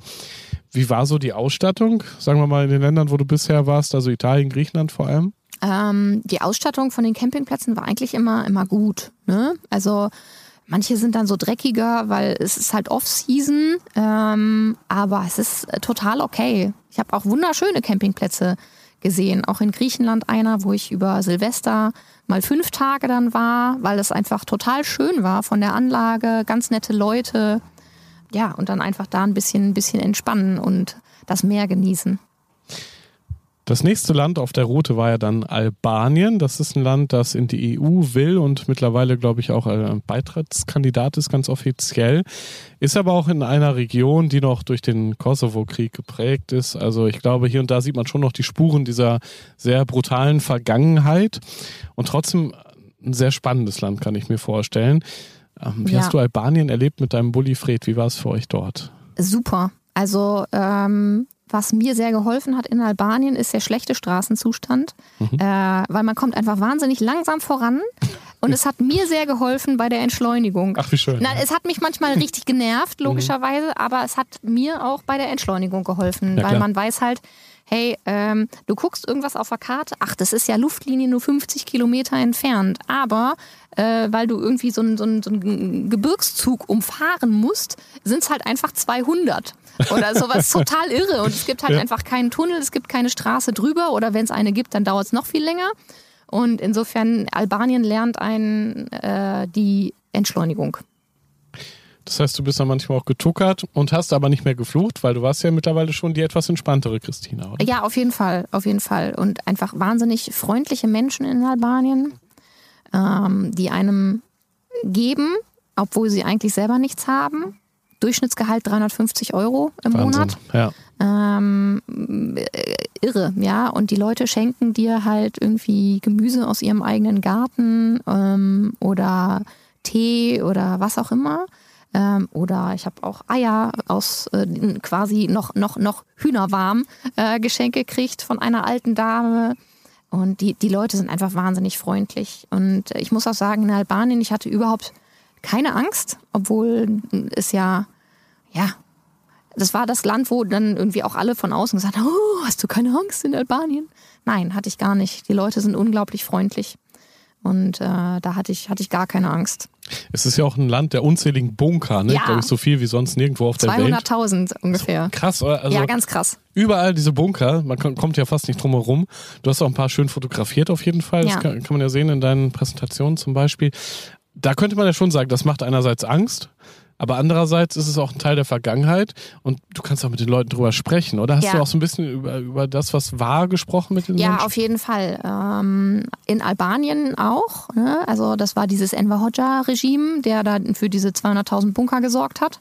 Wie war so die Ausstattung, sagen wir mal, in den Ländern, wo du bisher warst, also Italien, Griechenland vor allem? Ähm, die Ausstattung von den Campingplätzen war eigentlich immer, immer gut. Ne? Also manche sind dann so dreckiger, weil es ist halt Off-Season, ähm, aber es ist äh, total okay. Ich habe auch wunderschöne Campingplätze gesehen, auch in Griechenland einer, wo ich über Silvester mal fünf Tage dann war, weil es einfach total schön war von der Anlage, ganz nette Leute. Ja, und dann einfach da ein bisschen, ein bisschen entspannen und das Meer genießen. Das nächste Land auf der Route war ja dann Albanien. Das ist ein Land, das in die EU will und mittlerweile, glaube ich, auch ein Beitrittskandidat ist, ganz offiziell. Ist aber auch in einer Region, die noch durch den Kosovo-Krieg geprägt ist. Also ich glaube, hier und da sieht man schon noch die Spuren dieser sehr brutalen Vergangenheit. Und trotzdem ein sehr spannendes Land, kann ich mir vorstellen. Ähm, Wie Ja. hast du Albanien erlebt mit deinem Bulli Fred? Wie war es für euch dort? super. Also ähm, was mir sehr geholfen hat in Albanien, ist der schlechte Straßenzustand, mhm. äh, weil man kommt einfach wahnsinnig langsam voran. Und es hat mir sehr geholfen bei der Entschleunigung. Ach, wie schön. Na, es hat mich manchmal richtig genervt, logischerweise, mhm. aber es hat mir auch bei der Entschleunigung geholfen, ja, weil man weiß halt, hey, ähm, du guckst irgendwas auf der Karte, ach, das ist ja Luftlinie nur 50 Kilometer entfernt, aber äh, weil du irgendwie so einen so so ein Gebirgszug umfahren musst, sind es halt einfach 200 oder sowas. Total irre. Und es gibt halt ja. einfach keinen Tunnel, es gibt keine Straße drüber. Oder wenn es eine gibt, dann dauert es noch viel länger. Und insofern Albanien lernt einen äh, die Entschleunigung. Das heißt, du bist dann manchmal auch getuckert und hast aber nicht mehr geflucht, weil du warst ja mittlerweile schon die etwas entspanntere Christina, oder? Ja, auf jeden Fall, auf jeden Fall. Und einfach wahnsinnig freundliche Menschen in Albanien, ähm, die einem geben, obwohl sie eigentlich selber nichts haben. Durchschnittsgehalt 350 Euro im Wahnsinn, Monat. Ja. Ähm, irre, ja. Und die Leute schenken dir halt irgendwie Gemüse aus ihrem eigenen Garten ähm, oder Tee oder was auch immer. Ähm, oder ich habe auch Eier aus äh, quasi noch, noch, noch Hühnerwarm äh, Geschenke gekriegt von einer alten Dame. Und die, die Leute sind einfach wahnsinnig freundlich. Und ich muss auch sagen, in Albanien, ich hatte überhaupt keine Angst, obwohl es ja, ja, das war das Land, wo dann irgendwie auch alle von außen gesagt haben, oh, hast du keine Angst in Albanien? Nein, hatte ich gar nicht. Die Leute sind unglaublich freundlich. Und äh, da hatte ich, hatte ich gar keine Angst. Es ist ja auch ein Land der unzähligen Bunker, ne? Ja. Glaube ich, so viel wie sonst nirgendwo auf der Welt. 200.000 ungefähr. Krass, oder? Also ja, ganz krass. Überall diese Bunker, man kommt ja fast nicht drum herum. Du hast auch ein paar schön fotografiert auf jeden Fall. Das ja. kann, kann man ja sehen in deinen Präsentationen zum Beispiel. Da könnte man ja schon sagen, das macht einerseits Angst, aber andererseits ist es auch ein Teil der Vergangenheit und du kannst auch mit den Leuten drüber sprechen, oder? Hast ja. du auch so ein bisschen über, über das, was war, gesprochen mit den ja, Menschen? Ja, auf jeden Fall. Ähm, in Albanien auch. Ne? Also das war dieses Enver Hoxha-Regime, der da für diese 200.000 Bunker gesorgt hat.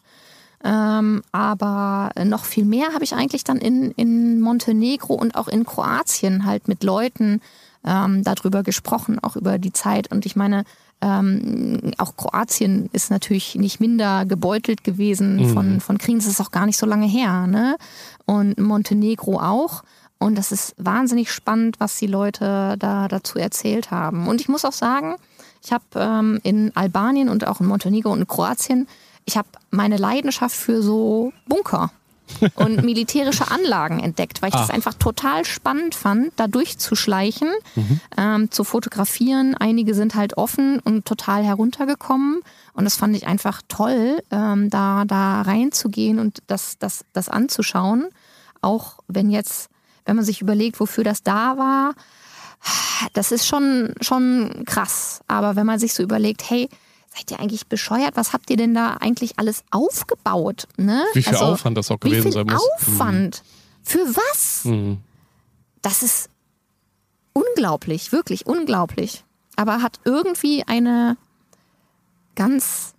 Ähm, aber noch viel mehr habe ich eigentlich dann in, in Montenegro und auch in Kroatien halt mit Leuten ähm, darüber gesprochen, auch über die Zeit. Und ich meine, ähm, auch Kroatien ist natürlich nicht minder gebeutelt gewesen mhm. von, von Kriegen. Das ist auch gar nicht so lange her. Ne? Und Montenegro auch. Und das ist wahnsinnig spannend, was die Leute da dazu erzählt haben. Und ich muss auch sagen, ich habe ähm, in Albanien und auch in Montenegro und in Kroatien, ich habe meine Leidenschaft für so Bunker und militärische Anlagen entdeckt, weil ich Ach. das einfach total spannend fand, da durchzuschleichen, mhm. ähm, zu fotografieren. Einige sind halt offen und total heruntergekommen. Und das fand ich einfach toll, ähm, da, da reinzugehen und das, das, das anzuschauen. Auch wenn jetzt, wenn man sich überlegt, wofür das da war, das ist schon, schon krass. Aber wenn man sich so überlegt, hey, seid ihr eigentlich bescheuert? Was habt ihr denn da eigentlich alles aufgebaut? Ne? Wie viel also, Aufwand das auch gewesen sein muss. Aufwand? Mhm. Für was? Mhm. Das ist unglaublich, wirklich unglaublich. Aber hat irgendwie eine ganz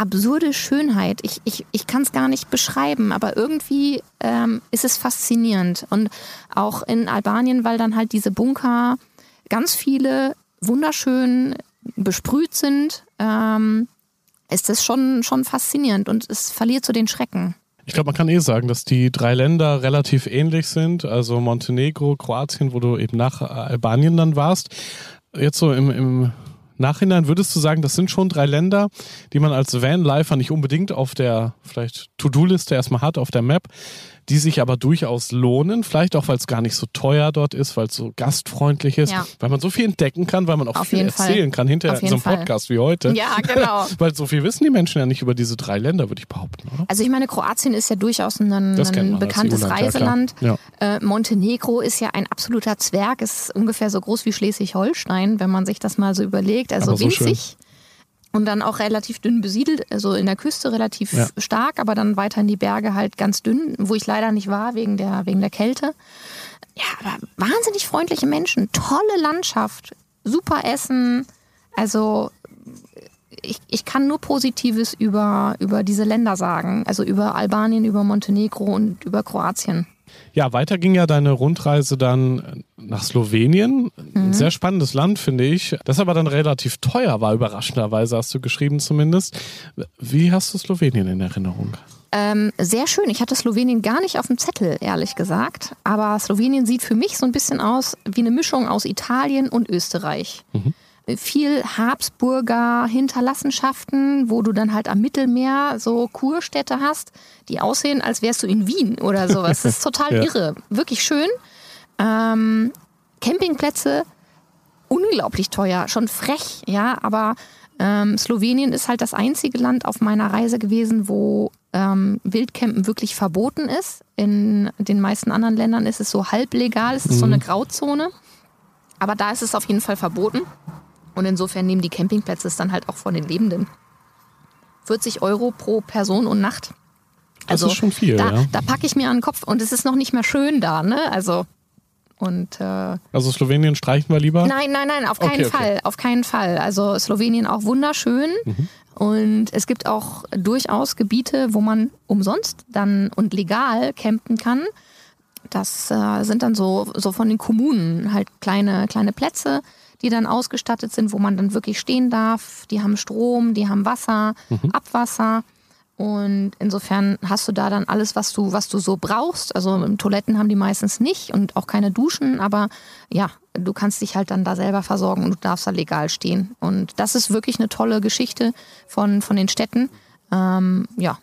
absurde Schönheit. Ich, ich, ich kann es gar nicht beschreiben, aber irgendwie ähm, ist es faszinierend. Und auch in Albanien, weil dann halt diese Bunker ganz viele wunderschön besprüht sind, ähm, ist das schon, schon faszinierend und es verliert so den Schrecken. Ich glaube, man kann eh sagen, dass die drei Länder relativ ähnlich sind. Also Montenegro, Kroatien, wo du eben nach Albanien dann warst. Jetzt so im, im Nachhinein würdest du sagen, das sind schon drei Länder, die man als Vanlifer nicht unbedingt auf der vielleicht To-Do-Liste erstmal hat, auf der Map, die sich aber durchaus lohnen. Vielleicht auch, weil es gar nicht so teuer dort ist, weil es so gastfreundlich ist, ja. weil man so viel entdecken kann, weil man auch Auf viel erzählen Fall. kann hinter so einem Fall. Podcast wie heute. Ja, genau. weil so viel wissen die Menschen ja nicht über diese drei Länder, würde ich behaupten. Oder? Also ich meine, Kroatien ist ja durchaus ein, ein bekanntes Reiseland. Ja, äh, Montenegro ist ja ein absoluter Zwerg, ist ungefähr so groß wie Schleswig-Holstein, wenn man sich das mal so überlegt. Also so winzig. Schön und dann auch relativ dünn besiedelt, also in der Küste relativ ja. stark, aber dann weiter in die Berge halt ganz dünn, wo ich leider nicht war wegen der, wegen der Kälte. Ja, aber wahnsinnig freundliche Menschen, tolle Landschaft, super Essen. Also ich, ich kann nur Positives über, über diese Länder sagen, also über Albanien, über Montenegro und über Kroatien. Ja, weiter ging ja deine Rundreise dann nach Slowenien. Mhm. Ein sehr spannendes Land, finde ich. Das aber dann relativ teuer war, überraschenderweise hast du geschrieben zumindest. Wie hast du Slowenien in Erinnerung? Ähm, sehr schön. Ich hatte Slowenien gar nicht auf dem Zettel, ehrlich gesagt. Aber Slowenien sieht für mich so ein bisschen aus wie eine Mischung aus Italien und Österreich. Mhm. Viel Habsburger Hinterlassenschaften, wo du dann halt am Mittelmeer so Kurstädte hast, die aussehen, als wärst du in Wien oder sowas. Das ist total ja. irre. Wirklich schön. Ähm, Campingplätze unglaublich teuer, schon frech, ja, aber ähm, Slowenien ist halt das einzige Land auf meiner Reise gewesen, wo ähm, Wildcampen wirklich verboten ist. In den meisten anderen Ländern ist es so halblegal, es ist mhm. so eine mhm. Grauzone. Aber da ist es auf jeden Fall verboten. Und insofern nehmen die Campingplätze es dann halt auch von den Lebenden. 40 Euro pro Person und Nacht. Also, das ist schon viel. Da, ja. da packe ich mir an den Kopf und es ist noch nicht mehr schön da, ne? Also und, äh, also Slowenien streichen wir lieber? Nein, nein, nein, auf keinen okay, Fall. Okay. Auf keinen Fall. Also Slowenien auch wunderschön. Mhm. Und es gibt auch durchaus Gebiete, wo man umsonst dann und legal campen kann. Das äh, sind dann so, so von den Kommunen halt kleine, kleine Plätze, die dann ausgestattet sind, wo man dann wirklich stehen darf. Die haben Strom, die haben Wasser, mhm. Abwasser. Und insofern hast du da dann alles, was du, was du so brauchst. Also Toiletten haben die meistens nicht und auch keine Duschen, aber ja, du kannst dich halt dann da selber versorgen und du darfst da legal stehen. Und das ist wirklich eine tolle Geschichte von, von den Städten. Ähm, ja,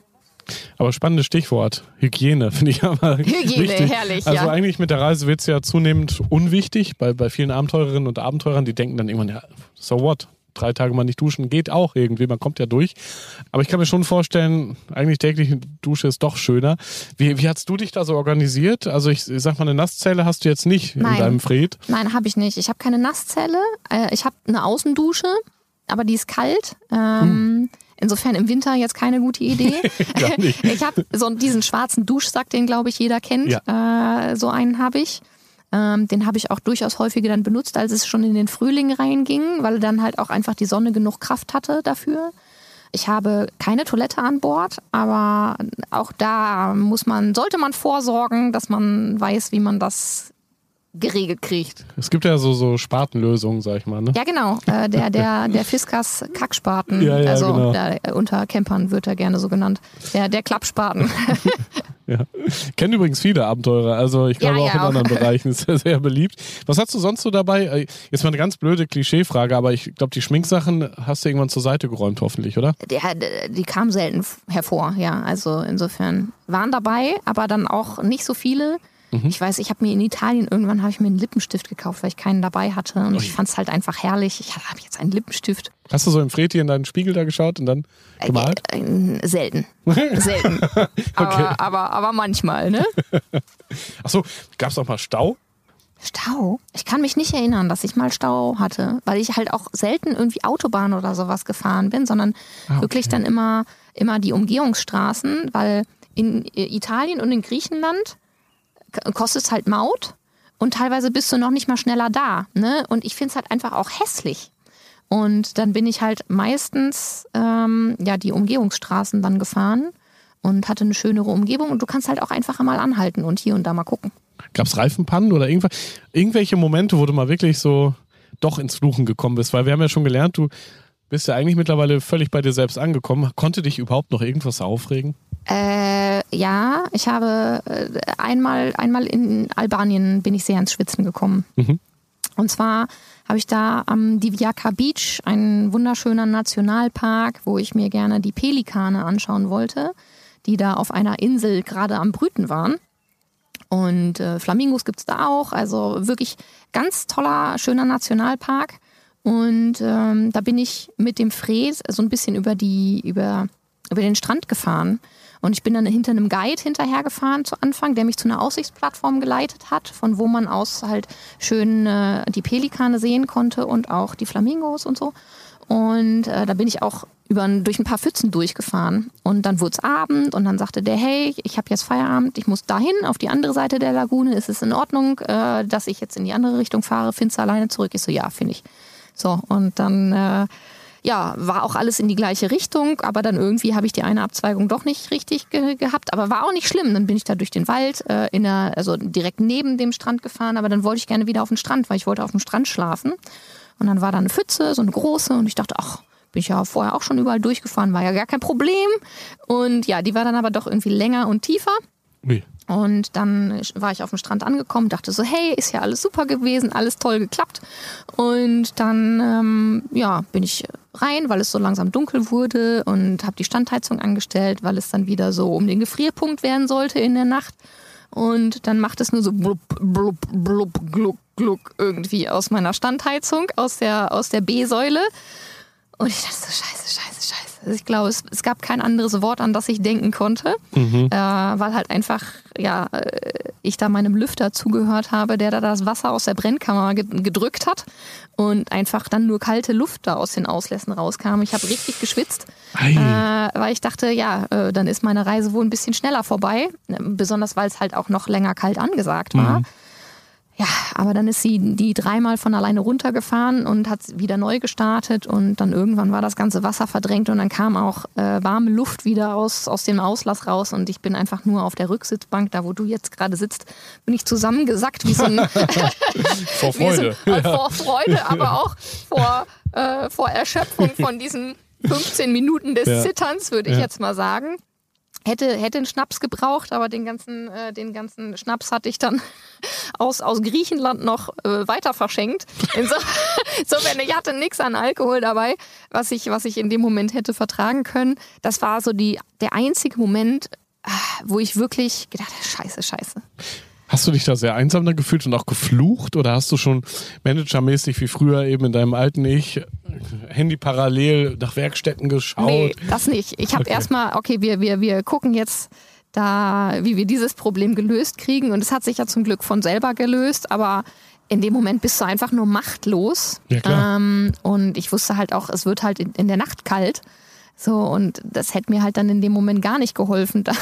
aber spannendes Stichwort. Hygiene, finde ich aber. Hygiene, wichtig. herrlich. Also ja. eigentlich mit der Reise wird es ja zunehmend unwichtig bei, bei vielen Abenteurerinnen und Abenteurern, die denken dann irgendwann, ja, so what? drei Tage mal nicht duschen, geht auch irgendwie, man kommt ja durch. Aber ich kann mir schon vorstellen, eigentlich tägliche Dusche ist doch schöner. Wie, wie hast du dich da so organisiert? Also ich, ich sag mal, eine Nasszelle hast du jetzt nicht Nein. in deinem Fred. Nein, habe ich nicht. Ich habe keine Nasszelle. Äh, ich habe eine Außendusche, aber die ist kalt. Ähm, hm. Insofern im Winter jetzt keine gute Idee. ich habe so diesen schwarzen Duschsack, den glaube ich jeder kennt. Ja. Äh, so einen habe ich. Ähm, den habe ich auch durchaus häufiger dann benutzt, als es schon in den Frühling reinging, weil dann halt auch einfach die Sonne genug Kraft hatte dafür. Ich habe keine Toilette an Bord, aber auch da muss man, sollte man vorsorgen, dass man weiß, wie man das geregelt kriegt. Es gibt ja so, so Spatenlösungen, sag ich mal. Ne? Ja, genau. Äh, der, der, der Fiskas Kackspaten. Ja, ja, also genau. der, unter Campern wird er gerne so genannt. Der, der Klappspaten. ja. Kennen übrigens viele Abenteurer. Also ich glaube ja, auch in anderen Bereichen ist er sehr beliebt. Was hast du sonst so dabei? Äh, jetzt mal eine ganz blöde Klischeefrage, aber ich glaube, die Schminksachen hast du irgendwann zur Seite geräumt, hoffentlich, oder? Die, die kamen selten hervor, ja. Also insofern waren dabei, aber dann auch nicht so viele. Mhm. Ich weiß, ich habe mir in Italien irgendwann habe ich mir einen Lippenstift gekauft, weil ich keinen dabei hatte und Ui. ich fand es halt einfach herrlich. Ich habe jetzt einen Lippenstift. Hast du so im Freti in deinen Spiegel da geschaut und dann äh, gemalt? Äh, äh, selten, selten. okay. aber, aber, aber manchmal, ne? Achso, gab es auch mal Stau? Stau? Ich kann mich nicht erinnern, dass ich mal Stau hatte, weil ich halt auch selten irgendwie Autobahn oder sowas gefahren bin, sondern ah, okay. wirklich dann immer, immer die Umgehungsstraßen, weil in Italien und in Griechenland kostet es halt Maut und teilweise bist du noch nicht mal schneller da. Ne? Und ich finde es halt einfach auch hässlich. Und dann bin ich halt meistens ähm, ja die Umgehungsstraßen dann gefahren und hatte eine schönere Umgebung und du kannst halt auch einfach mal anhalten und hier und da mal gucken. Gab es Reifenpannen oder irgendwelche Momente, wo du mal wirklich so doch ins Fluchen gekommen bist? Weil wir haben ja schon gelernt, du bist ja eigentlich mittlerweile völlig bei dir selbst angekommen. Konnte dich überhaupt noch irgendwas aufregen? Äh, ja, ich habe äh, einmal, einmal in Albanien bin ich sehr ins Schwitzen gekommen. Mhm. Und zwar habe ich da am Divjaka Beach, ein wunderschöner Nationalpark, wo ich mir gerne die Pelikane anschauen wollte, die da auf einer Insel gerade am Brüten waren. Und äh, Flamingos gibt es da auch. Also wirklich ganz toller, schöner Nationalpark. Und ähm, da bin ich mit dem Fred so ein bisschen über die, über, über den Strand gefahren. Und ich bin dann hinter einem Guide hinterhergefahren zu Anfang, der mich zu einer Aussichtsplattform geleitet hat, von wo man aus halt schön äh, die Pelikane sehen konnte und auch die Flamingos und so. Und äh, da bin ich auch über, durch ein paar Pfützen durchgefahren. Und dann wurde es Abend und dann sagte der, hey, ich habe jetzt Feierabend, ich muss dahin, auf die andere Seite der Lagune. Ist es in Ordnung, äh, dass ich jetzt in die andere Richtung fahre? Findest du alleine zurück? Ich so, ja, finde ich. So, und dann äh, ja, war auch alles in die gleiche Richtung, aber dann irgendwie habe ich die eine Abzweigung doch nicht richtig ge gehabt, aber war auch nicht schlimm. Dann bin ich da durch den Wald, äh, in der, also direkt neben dem Strand gefahren, aber dann wollte ich gerne wieder auf den Strand, weil ich wollte auf dem Strand schlafen. Und dann war da eine Pfütze, so eine große, und ich dachte, ach, Bin ich ja vorher auch schon überall durchgefahren, war ja gar kein Problem. Und ja, die war dann aber doch irgendwie länger und tiefer. Ui. Und dann war ich auf dem Strand angekommen, dachte so, hey, ist ja alles super gewesen, alles toll geklappt. Und dann ähm, ja, bin ich rein, weil es so langsam dunkel wurde und habe die Standheizung angestellt, weil es dann wieder so um den Gefrierpunkt werden sollte in der Nacht. Und dann macht es nur so blub, blub, blub, gluck, gluck irgendwie aus meiner Standheizung, aus der, aus der B-Säule. Und ich dachte so, scheiße, scheiße, scheiße. Ich glaube, es, es, gab kein anderes Wort, an das ich denken konnte, mhm. äh, weil halt einfach, ja, äh, ich da meinem Lüfter zugehört habe, der da das Wasser aus der Brennkammer gedrückt hat und einfach dann nur kalte Luft da aus den Auslässen rauskam. Ich habe richtig geschwitzt, äh, weil ich dachte, ja, äh, dann ist meine Reise wohl ein bisschen schneller vorbei, besonders weil es halt auch noch länger kalt angesagt war. Mhm. Ja, aber dann ist sie die dreimal von alleine runtergefahren und hat wieder neu gestartet und dann irgendwann war das ganze Wasser verdrängt und dann kam auch äh, warme Luft wieder aus, aus dem Auslass raus und ich bin einfach nur auf der Rücksitzbank, da wo du jetzt gerade sitzt, bin ich zusammengesackt wie so ein vor Freude. So, äh, vor Freude, aber auch vor, äh, vor Erschöpfung von diesen 15 Minuten des ja. Zitterns, würde ich ja. jetzt mal sagen hätte, hätte einen Schnaps gebraucht, aber den ganzen, äh, den ganzen Schnaps hatte ich dann aus, aus Griechenland noch äh, weiter verschenkt. Inso, insofern, ich hatte nichts an Alkohol dabei, was ich, was ich in dem Moment hätte vertragen können. Das war so die, der einzige Moment, äh, wo ich wirklich gedacht habe, scheiße, scheiße. Hast du dich da sehr einsam da gefühlt und auch geflucht oder hast du schon managermäßig wie früher eben in deinem alten Ich Handy parallel nach Werkstätten geschaut? Nee, das nicht. Ich habe okay. erstmal, okay, wir, wir, wir gucken jetzt da, wie wir dieses Problem gelöst kriegen und es hat sich ja zum Glück von selber gelöst, aber in dem Moment bist du einfach nur machtlos. Ja, klar. Ähm, und ich wusste halt auch, es wird halt in, in der Nacht kalt. So, und das hätte mir halt dann in dem Moment gar nicht geholfen, da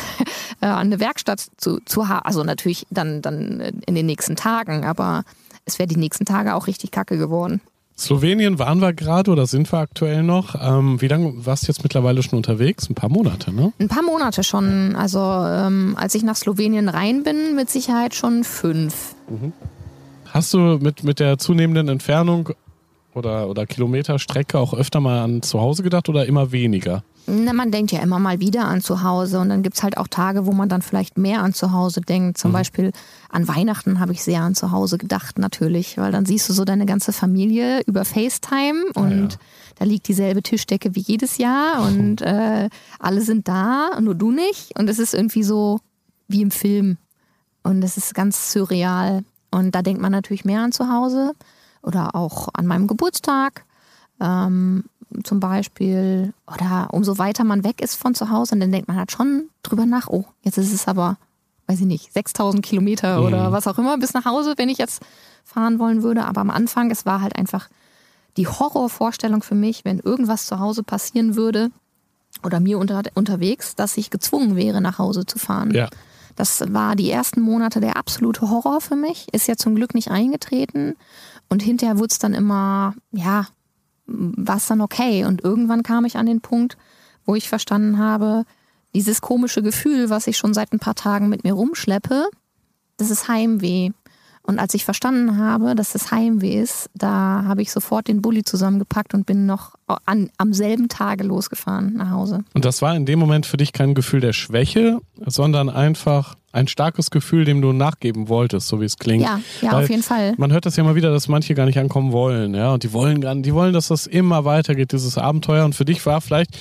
äh, eine Werkstatt zu, zu haben. Also natürlich dann, dann in den nächsten Tagen, aber es wäre die nächsten Tage auch richtig kacke geworden. Slowenien waren wir gerade oder sind wir aktuell noch? Ähm, wie lange warst du jetzt mittlerweile schon unterwegs? Ein paar Monate, ne? Ein paar Monate schon. Also ähm, als ich nach Slowenien rein bin, mit Sicherheit schon fünf. Mhm. Hast du mit, mit der zunehmenden Entfernung oder, oder Kilometerstrecke auch öfter mal an zu Hause gedacht oder immer weniger? Na, man denkt ja immer mal wieder an zu Hause und dann gibt es halt auch Tage, wo man dann vielleicht mehr an zu Hause denkt. Zum mhm. Beispiel an Weihnachten habe ich sehr an zu Hause gedacht natürlich, weil dann siehst du so deine ganze Familie über FaceTime und ja. da liegt dieselbe Tischdecke wie jedes Jahr und äh, alle sind da, nur du nicht. Und es ist irgendwie so wie im Film und es ist ganz surreal. Und da denkt man natürlich mehr an zu Hause oder auch an meinem Geburtstag ähm, zum Beispiel. Oder umso weiter man weg ist von zu Hause, dann denkt man halt schon drüber nach, oh, jetzt ist es aber, weiß ich nicht, 6000 Kilometer mhm. oder was auch immer bis nach Hause, wenn ich jetzt fahren wollen würde. Aber am Anfang, es war halt einfach die Horrorvorstellung für mich, wenn irgendwas zu Hause passieren würde oder mir unter, unterwegs, dass ich gezwungen wäre, nach Hause zu fahren. Ja. Das war die ersten Monate der absolute Horror für mich. Ist ja zum Glück nicht eingetreten. Und hinterher wurde es dann immer, ja, war es dann okay. Und irgendwann kam ich an den Punkt, wo ich verstanden habe, dieses komische Gefühl, was ich schon seit ein paar Tagen mit mir rumschleppe, das ist Heimweh. Und als ich verstanden habe, dass das Heimweh ist, da habe ich sofort den Bulli zusammengepackt und bin noch an, am selben Tage losgefahren nach Hause. Und das war in dem Moment für dich kein Gefühl der Schwäche, sondern einfach ein starkes Gefühl, dem du nachgeben wolltest, so wie es klingt. Ja, ja, Weil auf jeden Fall. Man hört das ja immer wieder, dass manche gar nicht ankommen wollen, ja, und die wollen gar, die wollen, dass das immer weitergeht, dieses Abenteuer. Und für dich war vielleicht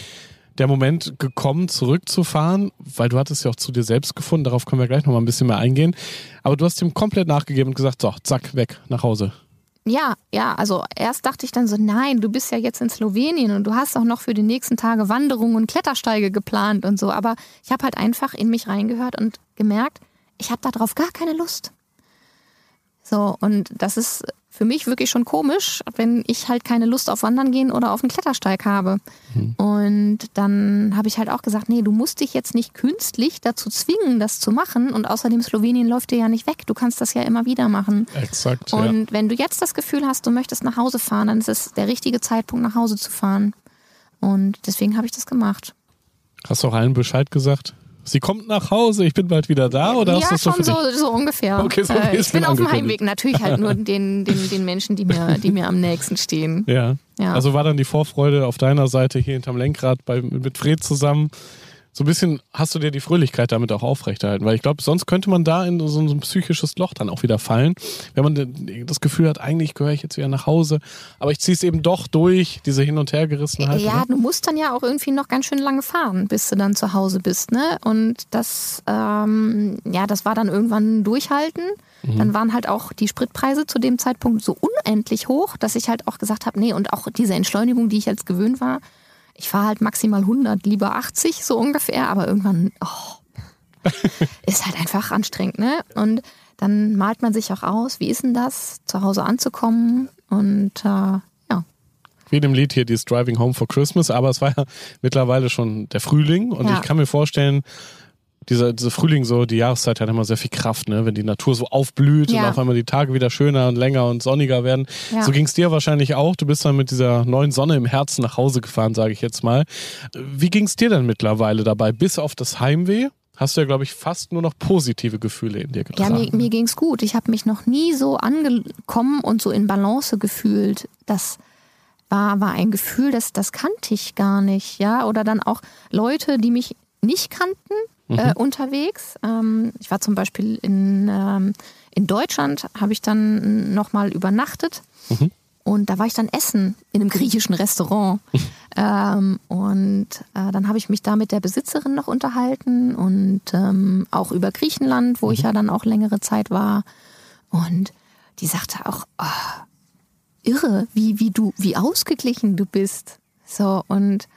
der Moment gekommen, zurückzufahren, weil du hattest ja auch zu dir selbst gefunden, darauf können wir gleich nochmal ein bisschen mehr eingehen. Aber du hast ihm komplett nachgegeben und gesagt, so, zack, weg, nach Hause. Ja, ja, also erst dachte ich dann so, nein, du bist ja jetzt in Slowenien und du hast auch noch für die nächsten Tage Wanderungen und Klettersteige geplant und so. Aber ich habe halt einfach in mich reingehört und gemerkt, ich habe darauf gar keine Lust. So, und das ist für mich wirklich schon komisch, wenn ich halt keine Lust auf Wandern gehen oder auf einen Klettersteig habe. Mhm. Und dann habe ich halt auch gesagt, nee, du musst dich jetzt nicht künstlich dazu zwingen, das zu machen. Und außerdem Slowenien läuft dir ja nicht weg. Du kannst das ja immer wieder machen. Exakt. Und ja. wenn du jetzt das Gefühl hast, du möchtest nach Hause fahren, dann ist es der richtige Zeitpunkt, nach Hause zu fahren. Und deswegen habe ich das gemacht. Hast du auch allen Bescheid gesagt? Sie kommt nach Hause, ich bin bald wieder da? Oder ja, schon so, so, ungefähr. Okay, so äh, ich bin auf dem Heimweg. Natürlich halt nur den, den, den Menschen, die mir, die mir am nächsten stehen. Ja. ja. Also war dann die Vorfreude auf deiner Seite hier hinterm Lenkrad bei, mit Fred zusammen so ein bisschen hast du dir die Fröhlichkeit damit auch aufrechterhalten, weil ich glaube, sonst könnte man da in so ein psychisches Loch dann auch wieder fallen, wenn man das Gefühl hat, eigentlich gehöre ich jetzt wieder nach Hause, aber ich ziehe es eben doch durch, diese Hin- und Hergerissenheit. Ja, oder? du musst dann ja auch irgendwie noch ganz schön lange fahren, bis du dann zu Hause bist, ne? Und das, ähm, ja, das war dann irgendwann durchhalten. Mhm. Dann waren halt auch die Spritpreise zu dem Zeitpunkt so unendlich hoch, dass ich halt auch gesagt habe, nee, und auch diese Entschleunigung, die ich jetzt gewöhnt war, ich fahre halt maximal 100, lieber 80 so ungefähr, aber irgendwann oh, ist halt einfach anstrengend, ne? Und dann malt man sich auch aus, wie ist denn das, zu Hause anzukommen und äh, ja. Wie dem Lied hier, dieses Driving Home for Christmas, aber es war ja mittlerweile schon der Frühling und ja. ich kann mir vorstellen, dieser, dieser Frühling, so die Jahreszeit hat immer sehr viel Kraft, ne? wenn die Natur so aufblüht ja. und auf einmal die Tage wieder schöner und länger und sonniger werden. Ja. So ging es dir wahrscheinlich auch. Du bist dann mit dieser neuen Sonne im Herzen nach Hause gefahren, sage ich jetzt mal. Wie ging es dir denn mittlerweile dabei? Bis auf das Heimweh? Hast du ja, glaube ich, fast nur noch positive Gefühle in dir getragen. Ja, mir, mir ging es gut. Ich habe mich noch nie so angekommen und so in Balance gefühlt. Das war, war ein Gefühl, das, das kannte ich gar nicht. Ja? Oder dann auch Leute, die mich nicht kannten, mhm. äh, unterwegs. Ähm, ich war zum Beispiel in, ähm, in Deutschland, habe ich dann nochmal übernachtet. Mhm. Und da war ich dann essen in einem griechischen Restaurant. ähm, und äh, dann habe ich mich da mit der Besitzerin noch unterhalten und ähm, auch über Griechenland, wo mhm. ich ja dann auch längere Zeit war. Und die sagte auch, oh, irre, wie, wie du, wie ausgeglichen du bist. So, und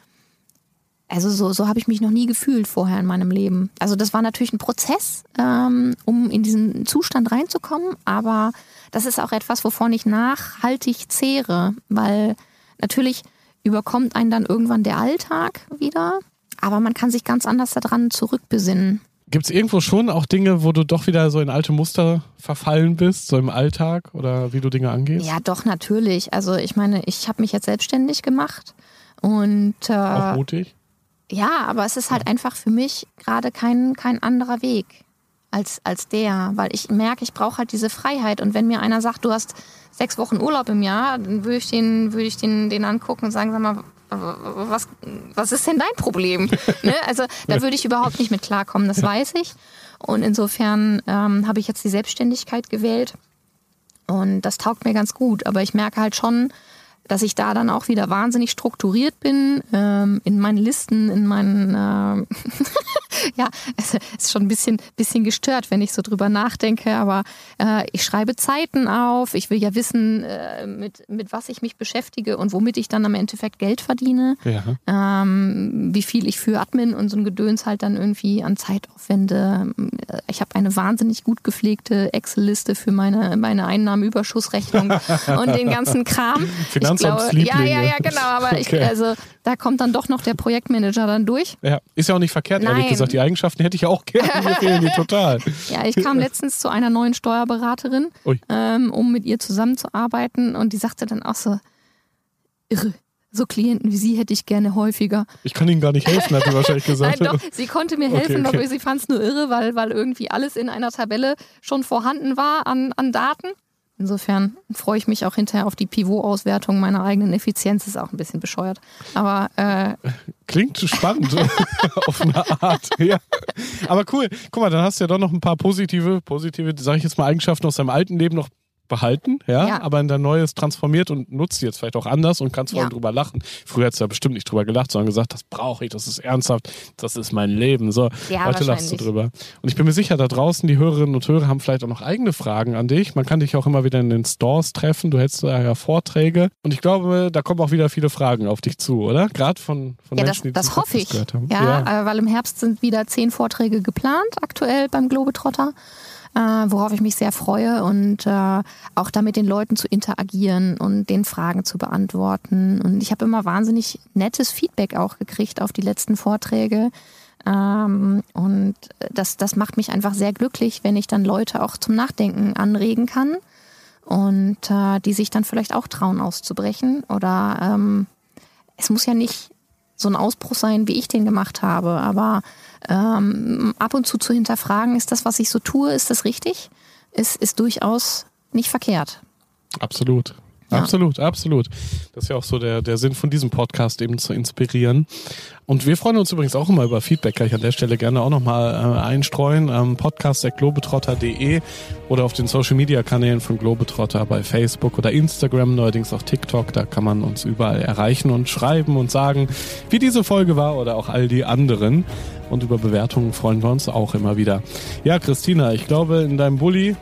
also so, so habe ich mich noch nie gefühlt vorher in meinem Leben. Also das war natürlich ein Prozess, ähm, um in diesen Zustand reinzukommen, aber das ist auch etwas, wovon ich nachhaltig zehre, weil natürlich überkommt einen dann irgendwann der Alltag wieder, aber man kann sich ganz anders daran zurückbesinnen. Gibt es irgendwo schon auch Dinge, wo du doch wieder so in alte Muster verfallen bist, so im Alltag oder wie du Dinge angehst? Ja, doch, natürlich. Also ich meine, ich habe mich jetzt selbstständig gemacht und äh, auch mutig. Ja, aber es ist halt einfach für mich gerade kein, kein anderer Weg als, als der, weil ich merke, ich brauche halt diese Freiheit. Und wenn mir einer sagt, du hast sechs Wochen Urlaub im Jahr, dann würde ich den, würde ich den, den angucken und sagen, sag mal, was, was ist denn dein Problem? ne? Also da würde ich überhaupt nicht mit klarkommen, das weiß ich. Und insofern ähm, habe ich jetzt die Selbstständigkeit gewählt. Und das taugt mir ganz gut. Aber ich merke halt schon, dass ich da dann auch wieder wahnsinnig strukturiert bin ähm, in meinen Listen, in meinen äh, ja, es ist schon ein bisschen, bisschen gestört, wenn ich so drüber nachdenke, aber äh, ich schreibe Zeiten auf, ich will ja wissen, äh, mit, mit was ich mich beschäftige und womit ich dann am Endeffekt Geld verdiene, ja. ähm, wie viel ich für Admin und so ein Gedöns halt dann irgendwie an Zeit aufwende. Ich habe eine wahnsinnig gut gepflegte Excel-Liste für meine, meine Einnahmenüberschussrechnung und den ganzen Kram. Finanzamtslieblinge. Ja, ja, ja, genau, aber okay. ich, also da kommt dann doch noch der Projektmanager dann durch. Ja, ist ja auch nicht verkehrt, Nein. ehrlich gesagt. Die Eigenschaften hätte ich auch gerne. Mir fehlen die total. Ja, ich kam letztens zu einer neuen Steuerberaterin, ähm, um mit ihr zusammenzuarbeiten und die sagte dann auch so, irre. So Klienten wie Sie hätte ich gerne häufiger. Ich kann Ihnen gar nicht helfen, hat sie wahrscheinlich gesagt. Nein, doch, sie konnte mir helfen, okay, okay. aber sie fand es nur irre, weil, weil irgendwie alles in einer Tabelle schon vorhanden war an, an Daten. Insofern freue ich mich auch hinterher auf die Pivot-Auswertung meiner eigenen Effizienz. Ist auch ein bisschen bescheuert. Aber äh klingt spannend auf eine Art. Ja. Aber cool. Guck mal, dann hast du ja doch noch ein paar positive, positive, sage ich jetzt mal, Eigenschaften aus deinem alten Leben noch behalten, ja, ja, aber in dein neues transformiert und nutzt jetzt vielleicht auch anders und kannst vor allem ja. drüber lachen. Früher hättest du ja bestimmt nicht drüber gelacht, sondern gesagt, das brauche ich, das ist ernsthaft, das ist mein Leben. So, ja, heute lachst du drüber. Und ich bin mir sicher, da draußen, die Hörerinnen und Hörer haben vielleicht auch noch eigene Fragen an dich. Man kann dich auch immer wieder in den Stores treffen, du hältst da ja Vorträge und ich glaube, da kommen auch wieder viele Fragen auf dich zu, oder? Gerade von, von ja, Menschen, das, die das hoffe ich. Gehört haben. Ja, ja, äh, weil im Herbst sind wieder zehn Vorträge geplant, aktuell beim Globetrotter äh, worauf ich mich sehr freue und äh, auch da mit den Leuten zu interagieren und den Fragen zu beantworten. Und ich habe immer wahnsinnig nettes Feedback auch gekriegt auf die letzten Vorträge. Ähm, und das, das macht mich einfach sehr glücklich, wenn ich dann Leute auch zum Nachdenken anregen kann und äh, die sich dann vielleicht auch trauen auszubrechen. Oder ähm, es muss ja nicht so ein Ausbruch sein, wie ich den gemacht habe. Aber ähm, ab und zu zu hinterfragen, ist das, was ich so tue, ist das richtig? Ist, ist durchaus nicht verkehrt. Absolut. Ja. Absolut, absolut. Das ist ja auch so der, der Sinn von diesem Podcast, eben zu inspirieren. Und wir freuen uns übrigens auch immer über Feedback. Kann ich an der Stelle gerne auch nochmal äh, einstreuen. Ähm, podcast.globetrotter.de oder auf den Social Media Kanälen von Globetrotter bei Facebook oder Instagram, neuerdings auch TikTok. Da kann man uns überall erreichen und schreiben und sagen, wie diese Folge war oder auch all die anderen. Und über Bewertungen freuen wir uns auch immer wieder. Ja, Christina, ich glaube, in deinem Bulli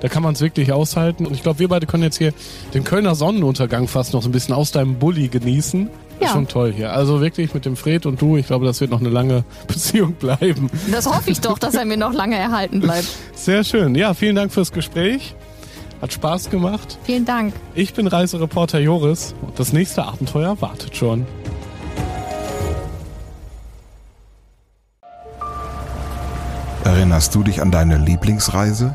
da kann man es wirklich aushalten. Und ich glaube, wir beide können jetzt hier den Kölner Sonnenuntergang fast noch so ein bisschen aus deinem Bulli genießen. Ja. Ist schon toll hier. Also wirklich mit dem Fred und du, ich glaube, das wird noch eine lange Beziehung bleiben. Das hoffe ich doch, dass er mir noch lange erhalten bleibt. Sehr schön. Ja, vielen Dank fürs Gespräch. Hat Spaß gemacht. Vielen Dank. Ich bin Reisereporter Joris und das nächste Abenteuer wartet schon. Erinnerst du dich an deine Lieblingsreise?